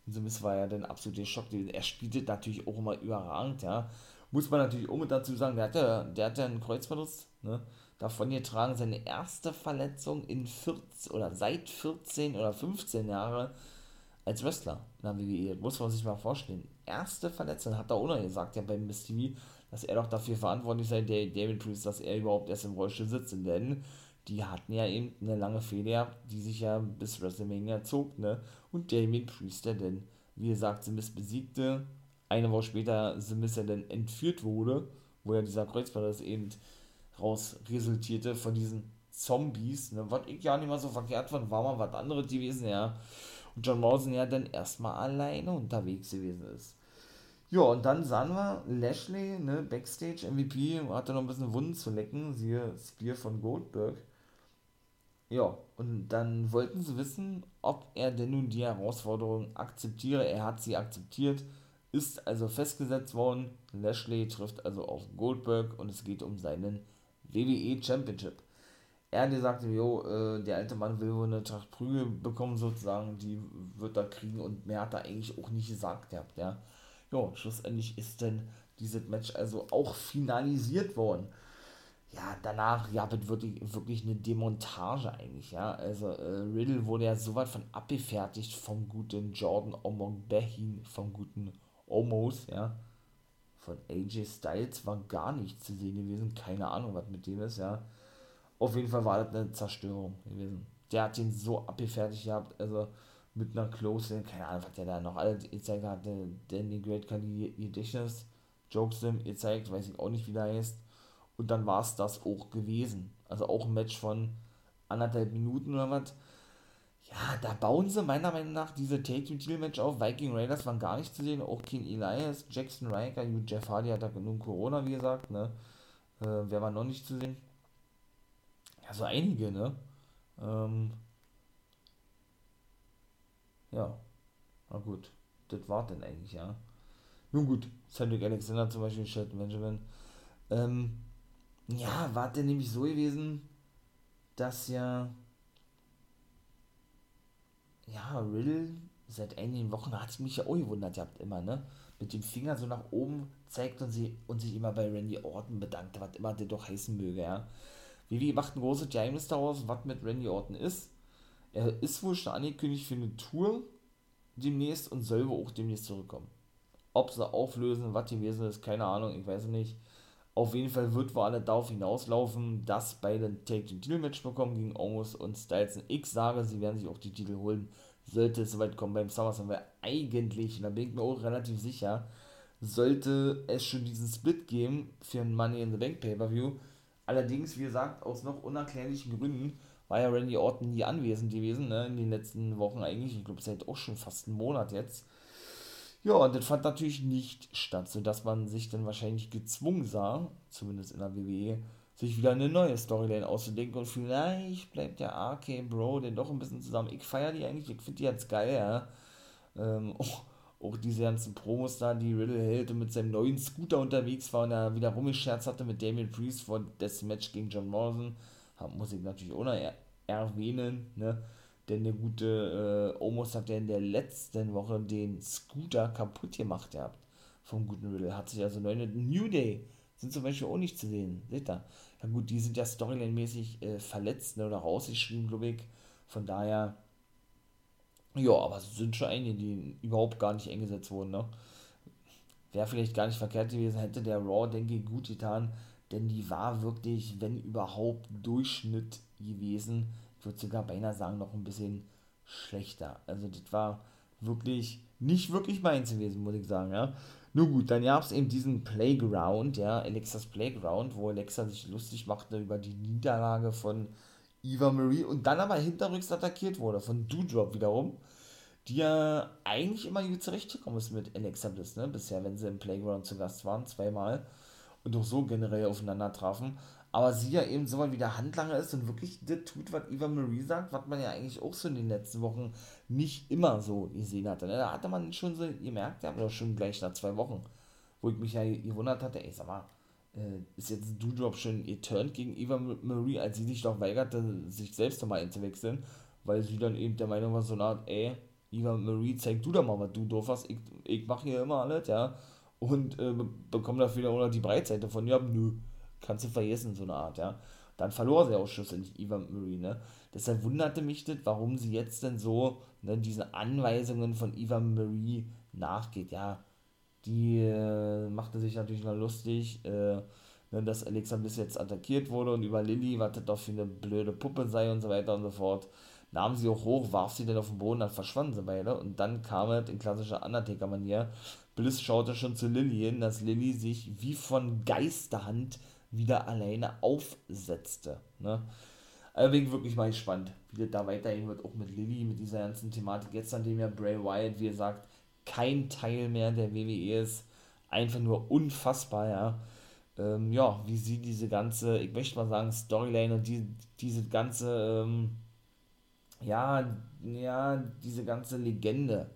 S1: somit war ja dann absolut der Schock. Er spielte natürlich auch immer überragend, ja. Muss man natürlich auch mit dazu sagen, der hatte, der hatte einen Kreuzverlust, ne? Davon getragen, seine erste Verletzung in 14 oder seit 14 oder 15 Jahren als Wrestler in der WWE. Muss man sich mal vorstellen. Erste Verletzung, hat er auch noch gesagt, ja, beim Miss TV, dass er doch dafür verantwortlich sei, der David Priest, dass er überhaupt erst im Rollstuhl sitzt. Denn die hatten ja eben eine lange Fehde die sich ja bis WrestleMania zog, ne? Und Damien Priest, der denn, wie gesagt, Simis besiegte. Eine Woche später Simis ja dann entführt wurde, wo ja dieser Kreuzband eben raus resultierte von diesen Zombies, ne? Was ich ja nicht mal so verkehrt fand, war mal was anderes gewesen, ja. Und John Morrison ja dann erstmal alleine unterwegs gewesen ist. Ja, und dann sahen wir Lashley, ne, Backstage MVP, hatte noch ein bisschen Wunden zu lecken, siehe Spear von Goldberg. Ja, und dann wollten sie wissen, ob er denn nun die Herausforderung akzeptiere. Er hat sie akzeptiert, ist also festgesetzt worden. Lashley trifft also auf Goldberg und es geht um seinen WWE Championship. Er hat gesagt, jo, äh, der alte Mann will wohl eine Tracht Prügel bekommen, sozusagen, die wird er kriegen und mehr hat er eigentlich auch nicht gesagt gehabt, ja. Ja, schlussendlich ist denn dieses Match also auch finalisiert worden ja, danach ja, wird wirklich, wirklich eine Demontage eigentlich, ja. Also äh, Riddle wurde ja so weit von abgefertigt vom guten Jordan Omong Behin, vom guten Omos, ja. Von AJ Styles war gar nichts zu sehen gewesen, keine Ahnung, was mit dem ist, ja. Auf jeden Fall war das eine Zerstörung gewesen. Der hat ihn so abgefertigt gehabt, also mit einer Close, keine Ahnung, was der da noch alles gezeigt hat, Danny Great Gedächtnis, Jokes gezeigt, weiß ich auch nicht, wie der heißt und dann war es das auch gewesen. Also auch ein Match von anderthalb Minuten oder was. Ja, da bauen sie meiner Meinung nach diese Take-Two-Titel-Match auf. Viking Raiders waren gar nicht zu sehen. Auch King Elias, Jackson Riker, Jeff Hardy hat da nun Corona, wie gesagt. Ne? Äh, wer war noch nicht zu sehen? Ja, so einige, ne? Ähm, ja, na gut, das war denn eigentlich, ja. Nun gut, Cedric Alexander zum Beispiel, Shelton Benjamin. Ähm, ja, war denn nämlich so gewesen, dass ja, ja, Riddle seit einigen Wochen hat es mich ja auch gewundert, ihr habt immer, ne? Mit dem Finger so nach oben zeigt und, sie, und sich immer bei Randy Orton bedankt, was immer der doch heißen möge, ja. Vivi macht ein großes Geheimnis daraus, was mit Randy Orton ist. Er ist wohl schon angekündigt für eine Tour demnächst und soll wohl auch demnächst zurückkommen. Ob sie auflösen, was gewesen ist, keine Ahnung, ich weiß nicht. Auf jeden Fall wird wohl alle darauf hinauslaufen, dass beide ein Take the Titel Match bekommen gegen Omos und Styles. Ich sage, sie werden sich auch die Titel holen, sollte es soweit kommen beim SummerSlam, weil eigentlich, und da bin ich mir auch relativ sicher, sollte es schon diesen Split geben für ein Money in the Bank Pay-Per-View. Allerdings, wie gesagt, aus noch unerklärlichen Gründen war ja Randy Orton nie anwesend gewesen, ne, in den letzten Wochen eigentlich. Ich glaube, seit auch schon fast einen Monat jetzt. Ja, und das fand natürlich nicht statt, sodass man sich dann wahrscheinlich gezwungen sah, zumindest in der WWE, sich wieder eine neue Storyline auszudenken und vielleicht bleibt der RK Bro denn doch ein bisschen zusammen. Ich feiere die eigentlich, ich finde die jetzt geil, ja. Ähm, auch, auch, diese ganzen Promos da, die Riddle hält und mit seinem neuen Scooter unterwegs war und er wieder rumgescherzt hatte mit Damien Priest vor das Match gegen John Morrison muss ich natürlich auch noch er erwähnen, ne? Denn der gute äh, Omos hat ja in der letzten Woche den Scooter kaputt gemacht gehabt. Vom guten Riddle. Hat sich also neue New Day sind zum Beispiel auch nicht zu sehen. Seht ihr? Ja gut, die sind ja storyline-mäßig äh, verletzt ne, oder rausgeschrieben, glaube ich. Von daher, ja, aber es sind schon einige, die überhaupt gar nicht eingesetzt wurden. Ne? Wäre vielleicht gar nicht verkehrt gewesen, hätte der Raw, denke ich, gut getan, denn die war wirklich, wenn überhaupt, Durchschnitt gewesen. Würde sogar beinahe sagen, noch ein bisschen schlechter. Also das war wirklich nicht wirklich meins gewesen, muss ich sagen, ja. Nur gut, dann gab es eben diesen Playground, ja, Alexas Playground, wo Alexa sich lustig machte über die Niederlage von Eva Marie und dann aber hinterrücks attackiert wurde von Doudrop wiederum, die ja eigentlich immer gut zurechtgekommen ist mit Alexa Bliss, ne, bisher, wenn sie im Playground zu Gast waren, zweimal und auch so generell aufeinander trafen. Aber sie ja eben so mal wie der Handlanger ist und wirklich das tut, was Eva Marie sagt, was man ja eigentlich auch so in den letzten Wochen nicht immer so gesehen hatte. Ne? Da hatte man schon so gemerkt, ja, aber schon gleich nach zwei Wochen, wo ich mich ja gewundert hatte, ey, sag mal, äh, ist jetzt Doudrop schon geturnt gegen Eva Marie, als sie sich doch weigerte, sich selbst nochmal einzuwechseln, weil sie dann eben der Meinung war, so eine Art, ey, Eva Marie, zeig du doch mal, was du doof hast, ich, ich mach hier immer alles, ja und äh, bekommen dafür auch noch die Breitseite von, ja, nö, kannst du vergessen, so eine Art, ja. Dann verlor sie auch schlussendlich Eva Marie, ne. Deshalb wunderte mich das, warum sie jetzt denn so ne, diesen Anweisungen von Eva Marie nachgeht, ja. Die äh, machte sich natürlich noch lustig, äh, ne, dass Alexa bis jetzt attackiert wurde und über Lilly, was das doch für eine blöde Puppe sei und so weiter und so fort nahm sie auch hoch, warf sie dann auf den Boden, dann verschwanden sie beide und dann kam es in klassischer Undertaker-Manier Bliss schaute schon zu Lillian, dass Lilly sich wie von Geisterhand wieder alleine aufsetzte. Ne? Also wirklich mal gespannt, wie das da weitergehen wird, auch mit Lilly, mit dieser ganzen Thematik. Jetzt, an dem ja Bray Wyatt, wie gesagt, kein Teil mehr der WWE ist, einfach nur unfassbar, ja. Ähm, ja, wie sie diese ganze, ich möchte mal sagen, Storyline und die, diese ganze, ähm, ja, ja, diese ganze Legende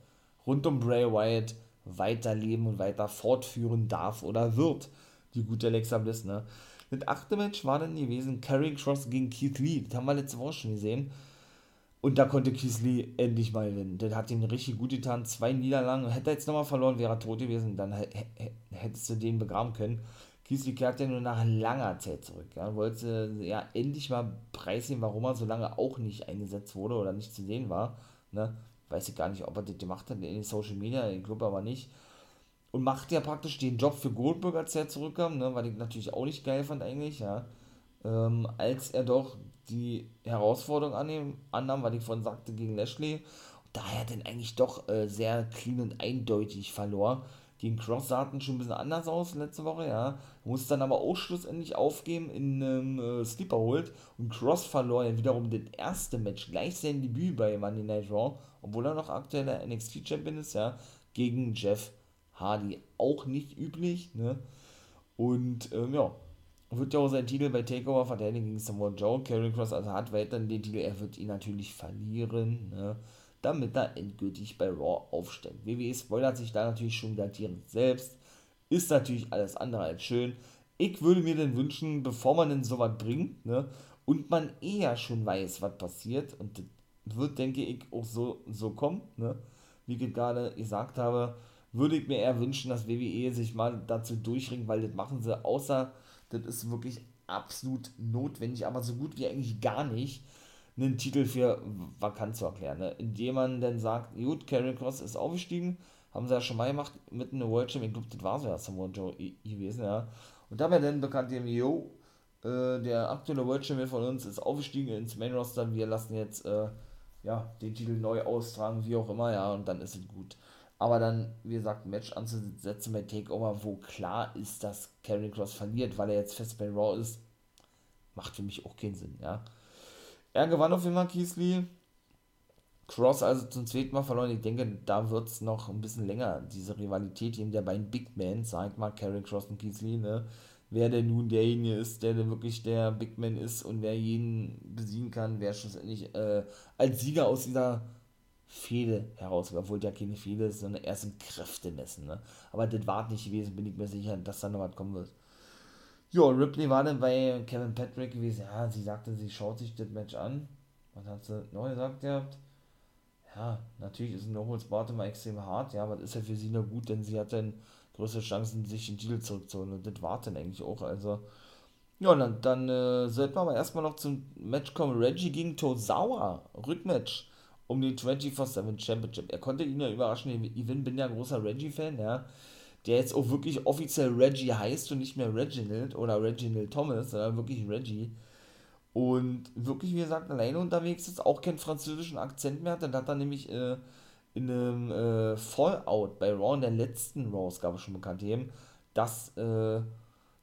S1: rund um Bray Wyatt weiterleben und weiter fortführen darf oder wird. Die gute Alexa Bliss, ne? Das achte Match war dann gewesen Carrying Cross gegen Keith Lee. Das haben wir letzte Woche schon gesehen. Und da konnte Keith Lee endlich mal gewinnen. Das hat ihm richtig gut getan. Zwei Niederlagen. Hätte er jetzt nochmal verloren, wäre er tot gewesen. Dann hättest du den begraben können. Keith Lee kehrt ja nur nach langer Zeit zurück. Ja. Wollte ja endlich mal preisgeben, warum er so lange auch nicht eingesetzt wurde oder nicht zu sehen war. Ne? weiß ich gar nicht, ob er das gemacht hat in den Social Media, ich glaube aber nicht. Und macht ja praktisch den Job für Goldberg, als er zurückkam, ne, weil ich natürlich auch nicht geil fand eigentlich, ja. Ähm, als er doch die Herausforderung annehm, annahm, weil ich vorhin sagte, gegen Lashley, da er denn eigentlich doch äh, sehr clean und eindeutig verlor. Gegen Cross sah es schon ein bisschen anders aus letzte Woche, ja. Muss dann aber auch schlussendlich aufgeben in einem ähm, äh, Sleeper holt. Und Cross verlor ja wiederum das erste Match, gleich sein Debüt bei Monday Night Raw, obwohl er noch aktueller NXT-Champion ist, ja, gegen Jeff Hardy. Auch nicht üblich, ne? Und ähm, ja, wird ja auch sein Titel bei Takeover verteidigen gegen Samoa Joe. Karrion Cross also hat weiterhin den Titel, er wird ihn natürlich verlieren, ne? damit er endgültig bei Raw aufsteigt. WWE spoilert sich da natürlich schon wieder selbst. Ist natürlich alles andere als schön. Ich würde mir denn wünschen, bevor man denn sowas bringt, ne, und man eher schon weiß, was passiert, und das wird, denke ich, auch so, so kommen, ne, wie ich gerade gesagt habe, würde ich mir eher wünschen, dass WWE sich mal dazu durchringt, weil das machen sie, außer das ist wirklich absolut notwendig, aber so gut wie eigentlich gar nicht, einen Titel für vakant zu erklären. Ne? Indem man dann sagt, gut, Karen Cross ist aufgestiegen, haben sie ja schon mal gemacht mit einem World Champion, ich glaube, das war so ja Samoa Joe gewesen, ja. Und da wäre dann bekannt, yo, äh, der aktuelle World Champion von uns ist aufgestiegen ins Main Roster, wir lassen jetzt, äh, ja, den Titel neu austragen, wie auch immer, ja, und dann ist es gut. Aber dann, wie gesagt, ein Match anzusetzen bei Takeover, wo klar ist, dass Karen Cross verliert, weil er jetzt fest bei Raw ist, macht für mich auch keinen Sinn, ja. Er gewann auf jeden Fall Keith Cross also zum zweiten Mal verloren. Ich denke, da wird es noch ein bisschen länger, diese Rivalität eben der beiden Big Men, sag mal, Karen Cross und Keith ne? Wer denn nun derjenige ist, der denn wirklich der Big Man ist und wer jeden besiegen kann, wer schlussendlich äh, als Sieger aus dieser Fehde heraus, obwohl ja keine ist, sondern erst im Kräftemessen. Ne? Aber das war nicht gewesen, bin ich mir sicher, dass da noch was kommen wird. Ja, Ripley war dann bei Kevin Patrick gewesen. Ja, sie sagte, sie schaut sich das Match an. Was hat sie neu gesagt gehabt? Ja, natürlich ist ein No-Holds-Bart immer extrem hart. Ja, aber das ist ja für sie nur gut, denn sie hat dann größere Chancen, sich den Titel zurückzuholen. Und das war dann eigentlich auch. Also, ja, dann, dann äh, sollten wir aber erstmal noch zum Match kommen. Reggie gegen Tozawa. Rückmatch um den 24-7 Championship. Er konnte ihn ja überraschen. Ich bin ja ein großer Reggie-Fan, ja der jetzt auch wirklich offiziell Reggie heißt und nicht mehr Reginald oder Reginald Thomas, sondern wirklich Reggie. Und wirklich, wie gesagt, alleine unterwegs ist, auch keinen französischen Akzent mehr hat. Dann hat er nämlich äh, in einem äh, Fallout bei Raw, in der letzten Raw-Ausgabe schon bekannt gegeben, dass, äh,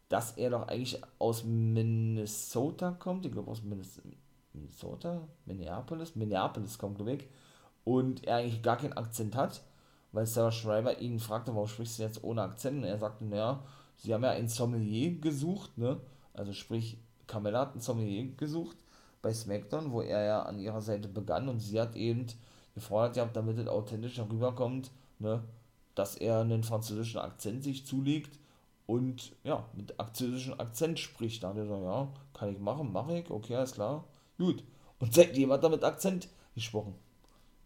S1: dass er doch eigentlich aus Minnesota kommt. Ich glaube aus Minnesota, Minneapolis, Minneapolis kommt, ich. Und er eigentlich gar keinen Akzent hat weil Sarah Schreiber ihn fragte, warum sprichst du jetzt ohne Akzent? Und er sagte, naja, sie haben ja einen Sommelier gesucht, ne? Also sprich, Carmella hat einen Sommelier gesucht bei SmackDown, wo er ja an ihrer Seite begann und sie hat eben gefordert, ja, damit es authentisch rüberkommt, ne? Dass er einen französischen Akzent sich zulegt und ja, mit französischem Akzent spricht. Da hat er gesagt, ja, kann ich machen, mache ich, okay, alles klar, gut. Und seitdem hat er mit Akzent gesprochen.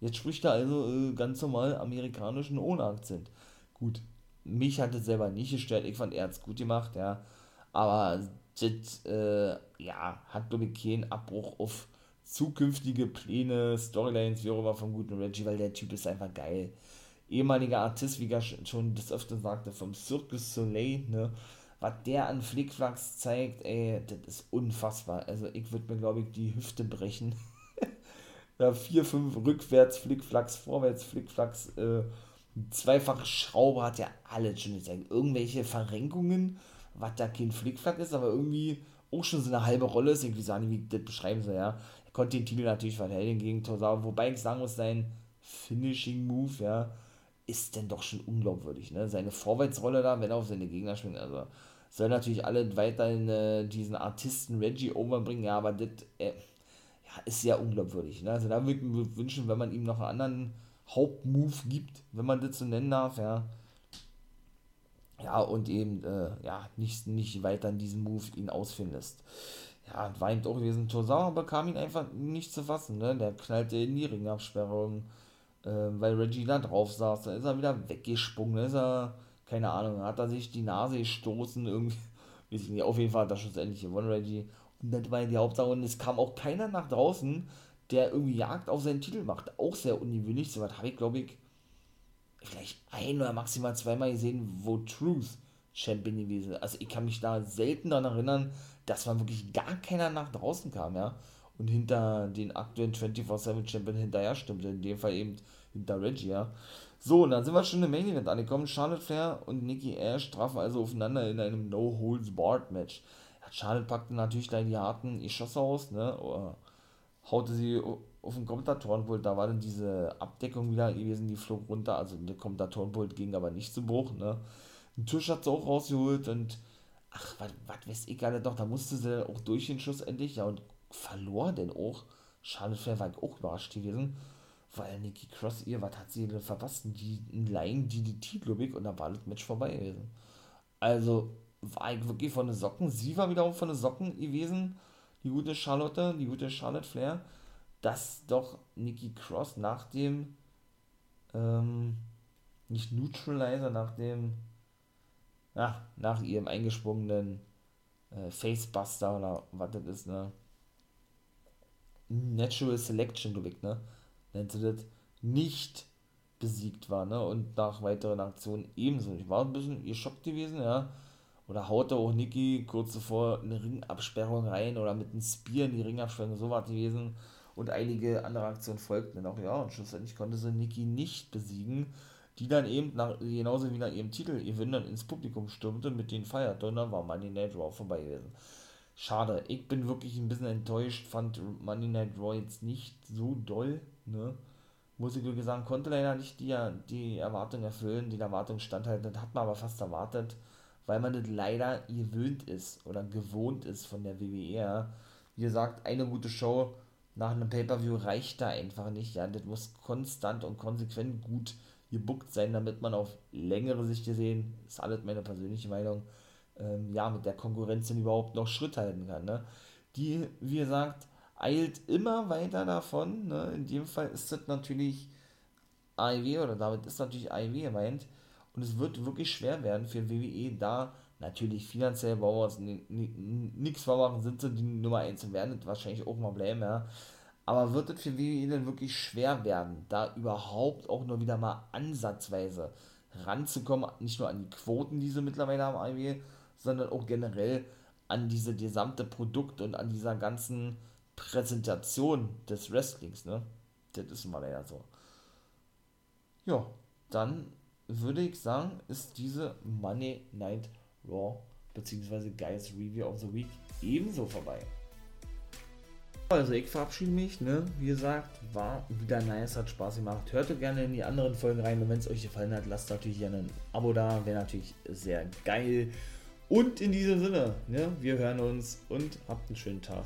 S1: Jetzt spricht er also äh, ganz normal amerikanischen ohne Akzent. Gut, mich hat es selber nicht gestört. Ich fand, er hat es gut gemacht, ja. Aber das, äh, ja, hat, glaube ich, keinen Abbruch auf zukünftige Pläne, Storylines, wie auch immer vom guten Reggie, weil der Typ ist einfach geil. Ehemaliger Artist, wie ich schon das öfter sagte, vom Circus Soleil, ne, was der an Flickflacks zeigt, ey, das ist unfassbar. Also ich würde mir, glaube ich, die Hüfte brechen. ja, vier, fünf rückwärts, Flickflacks, vorwärts, Flickflacks, äh, zweifache Schraube hat ja alles schon gezeigt. Irgendwelche Verrenkungen, was da kein Flickflack ist, aber irgendwie auch schon so eine halbe Rolle ist. Irgendwie sagen, wie das beschreiben sie, ja. Er konnte den Titel natürlich verteidigen gegen Tosawa, wobei ich sagen muss, sein Finishing Move, ja, ist denn doch schon unglaubwürdig, ne? Seine Vorwärtsrolle da, wenn er auf seine Gegner schwingt, also soll natürlich alle weiterhin äh, diesen Artisten Reggie overbringen, ja, aber das, äh, ja, ist sehr unglaubwürdig. Ne? Also da würde ich mir wünschen, wenn man ihm noch einen anderen Hauptmove gibt, wenn man das so nennen darf, ja. Ja, und eben, äh, ja, nicht, nicht weiter in diesem Move ihn ausführen lässt. Ja, war eben auch gewesen. Tosawa bekam ihn einfach nicht zu fassen, ne? Der knallte in die Ringabsperrung, äh, weil Reggie da drauf saß. Dann ist er wieder weggesprungen, ist er, keine Ahnung, hat er sich die Nase gestoßen, irgendwie. Weiß ich nicht, auf jeden Fall hat er schlussendlich gewonnen, Reggie. Und das war die Hauptsache. Und es kam auch keiner nach draußen, der irgendwie Jagd auf seinen Titel macht. Auch sehr ungewöhnlich. So was habe ich, glaube ich, vielleicht ein oder maximal zweimal gesehen, wo Truth Champion gewesen ist. Also ich kann mich da selten daran erinnern, dass man wirklich gar keiner nach draußen kam, ja. Und hinter den aktuellen 24-7 Champion hinterher stimmte. In dem Fall eben hinter Reggie, ja. So, und dann sind wir schon im Main Event angekommen. Charlotte Flair und Nikki Ash trafen also aufeinander in einem No-Holds-Barred-Match. Charlotte packte natürlich da die harten Geschosse aus, ne? Oder haute sie auf den Kommentatorenpult, da war dann diese Abdeckung wieder gewesen, die flog runter, also der Kommentatorenpult ging aber nicht zu Bruch, ne? Den Tisch hat sie auch rausgeholt und ach, was weiß ich gerade doch, da musste sie auch durch den Schuss endlich, ja, und verlor denn auch. Charlotte Flair war auch überrascht gewesen. Weil Nikki Cross ihr, was hat sie denn verpasst? Die, Lying DDT, glaube ich, und da war das Match vorbei gewesen. Also war ich wirklich von den Socken. Sie war wiederum von den Socken gewesen, die gute Charlotte, die gute Charlotte Flair, dass doch Nikki Cross nach dem, ähm, nicht Neutralizer, nach dem, ja, nach ihrem eingesprungenen äh, Facebuster oder was das ist, ne? Natural Selection, ich, ne? Nennt sie das, nicht besiegt war, ne? Und nach weiteren Aktionen ebenso. Ich war ein bisschen geschockt gewesen, ja. Oder haute auch Niki kurz zuvor eine Ringabsperrung rein oder mit einem Spear in die Ringabsperrung, so war gewesen. Und einige andere Aktionen folgten dann auch, ja. Und schlussendlich konnte sie Niki nicht besiegen, die dann eben nach, genauso wie nach ihrem Titel Gewinn dann ins Publikum stürmte mit den dann war Money Night Raw vorbei gewesen. Schade, ich bin wirklich ein bisschen enttäuscht, fand Money Night Raw jetzt nicht so doll, ne? Wirklich sagen, konnte leider nicht die, die Erwartung erfüllen, die Erwartung standhalten, das hat man aber fast erwartet, weil man das leider gewöhnt ist oder gewohnt ist von der WWE. Wie gesagt, eine gute Show nach einem Pay-Per-View reicht da einfach nicht, ja, das muss konstant und konsequent gut gebuckt sein, damit man auf längere Sicht gesehen, ist alles meine persönliche Meinung, ähm, ja, mit der Konkurrenz denn überhaupt noch Schritt halten kann. Ne? Die, wie gesagt, eilt immer weiter davon. Ne? In dem Fall ist das natürlich AEW oder damit ist natürlich AEW gemeint. Und es wird wirklich schwer werden für WWE, da natürlich finanziell nichts vormachen, sind sie die Nummer 1 und werden das wahrscheinlich auch mal bleiben, ja. Aber wird es für WWE dann wirklich schwer werden, da überhaupt auch nur wieder mal ansatzweise ranzukommen, nicht nur an die Quoten, die sie mittlerweile haben, AEW, sondern auch generell an diese gesamte Produkt und an dieser ganzen Präsentation des Wrestlings, ne? Das ist mal leider so. Ja, dann würde ich sagen, ist diese Money Night Raw bzw. Guys Review of the Week ebenso vorbei. Also ich verabschiede mich, ne? Wie gesagt, war wieder nice, hat Spaß gemacht. Hört gerne in die anderen Folgen rein und wenn es euch gefallen hat, lasst natürlich gerne ein Abo da, wäre natürlich sehr geil. Und in diesem Sinne, ne, wir hören uns und habt einen schönen Tag.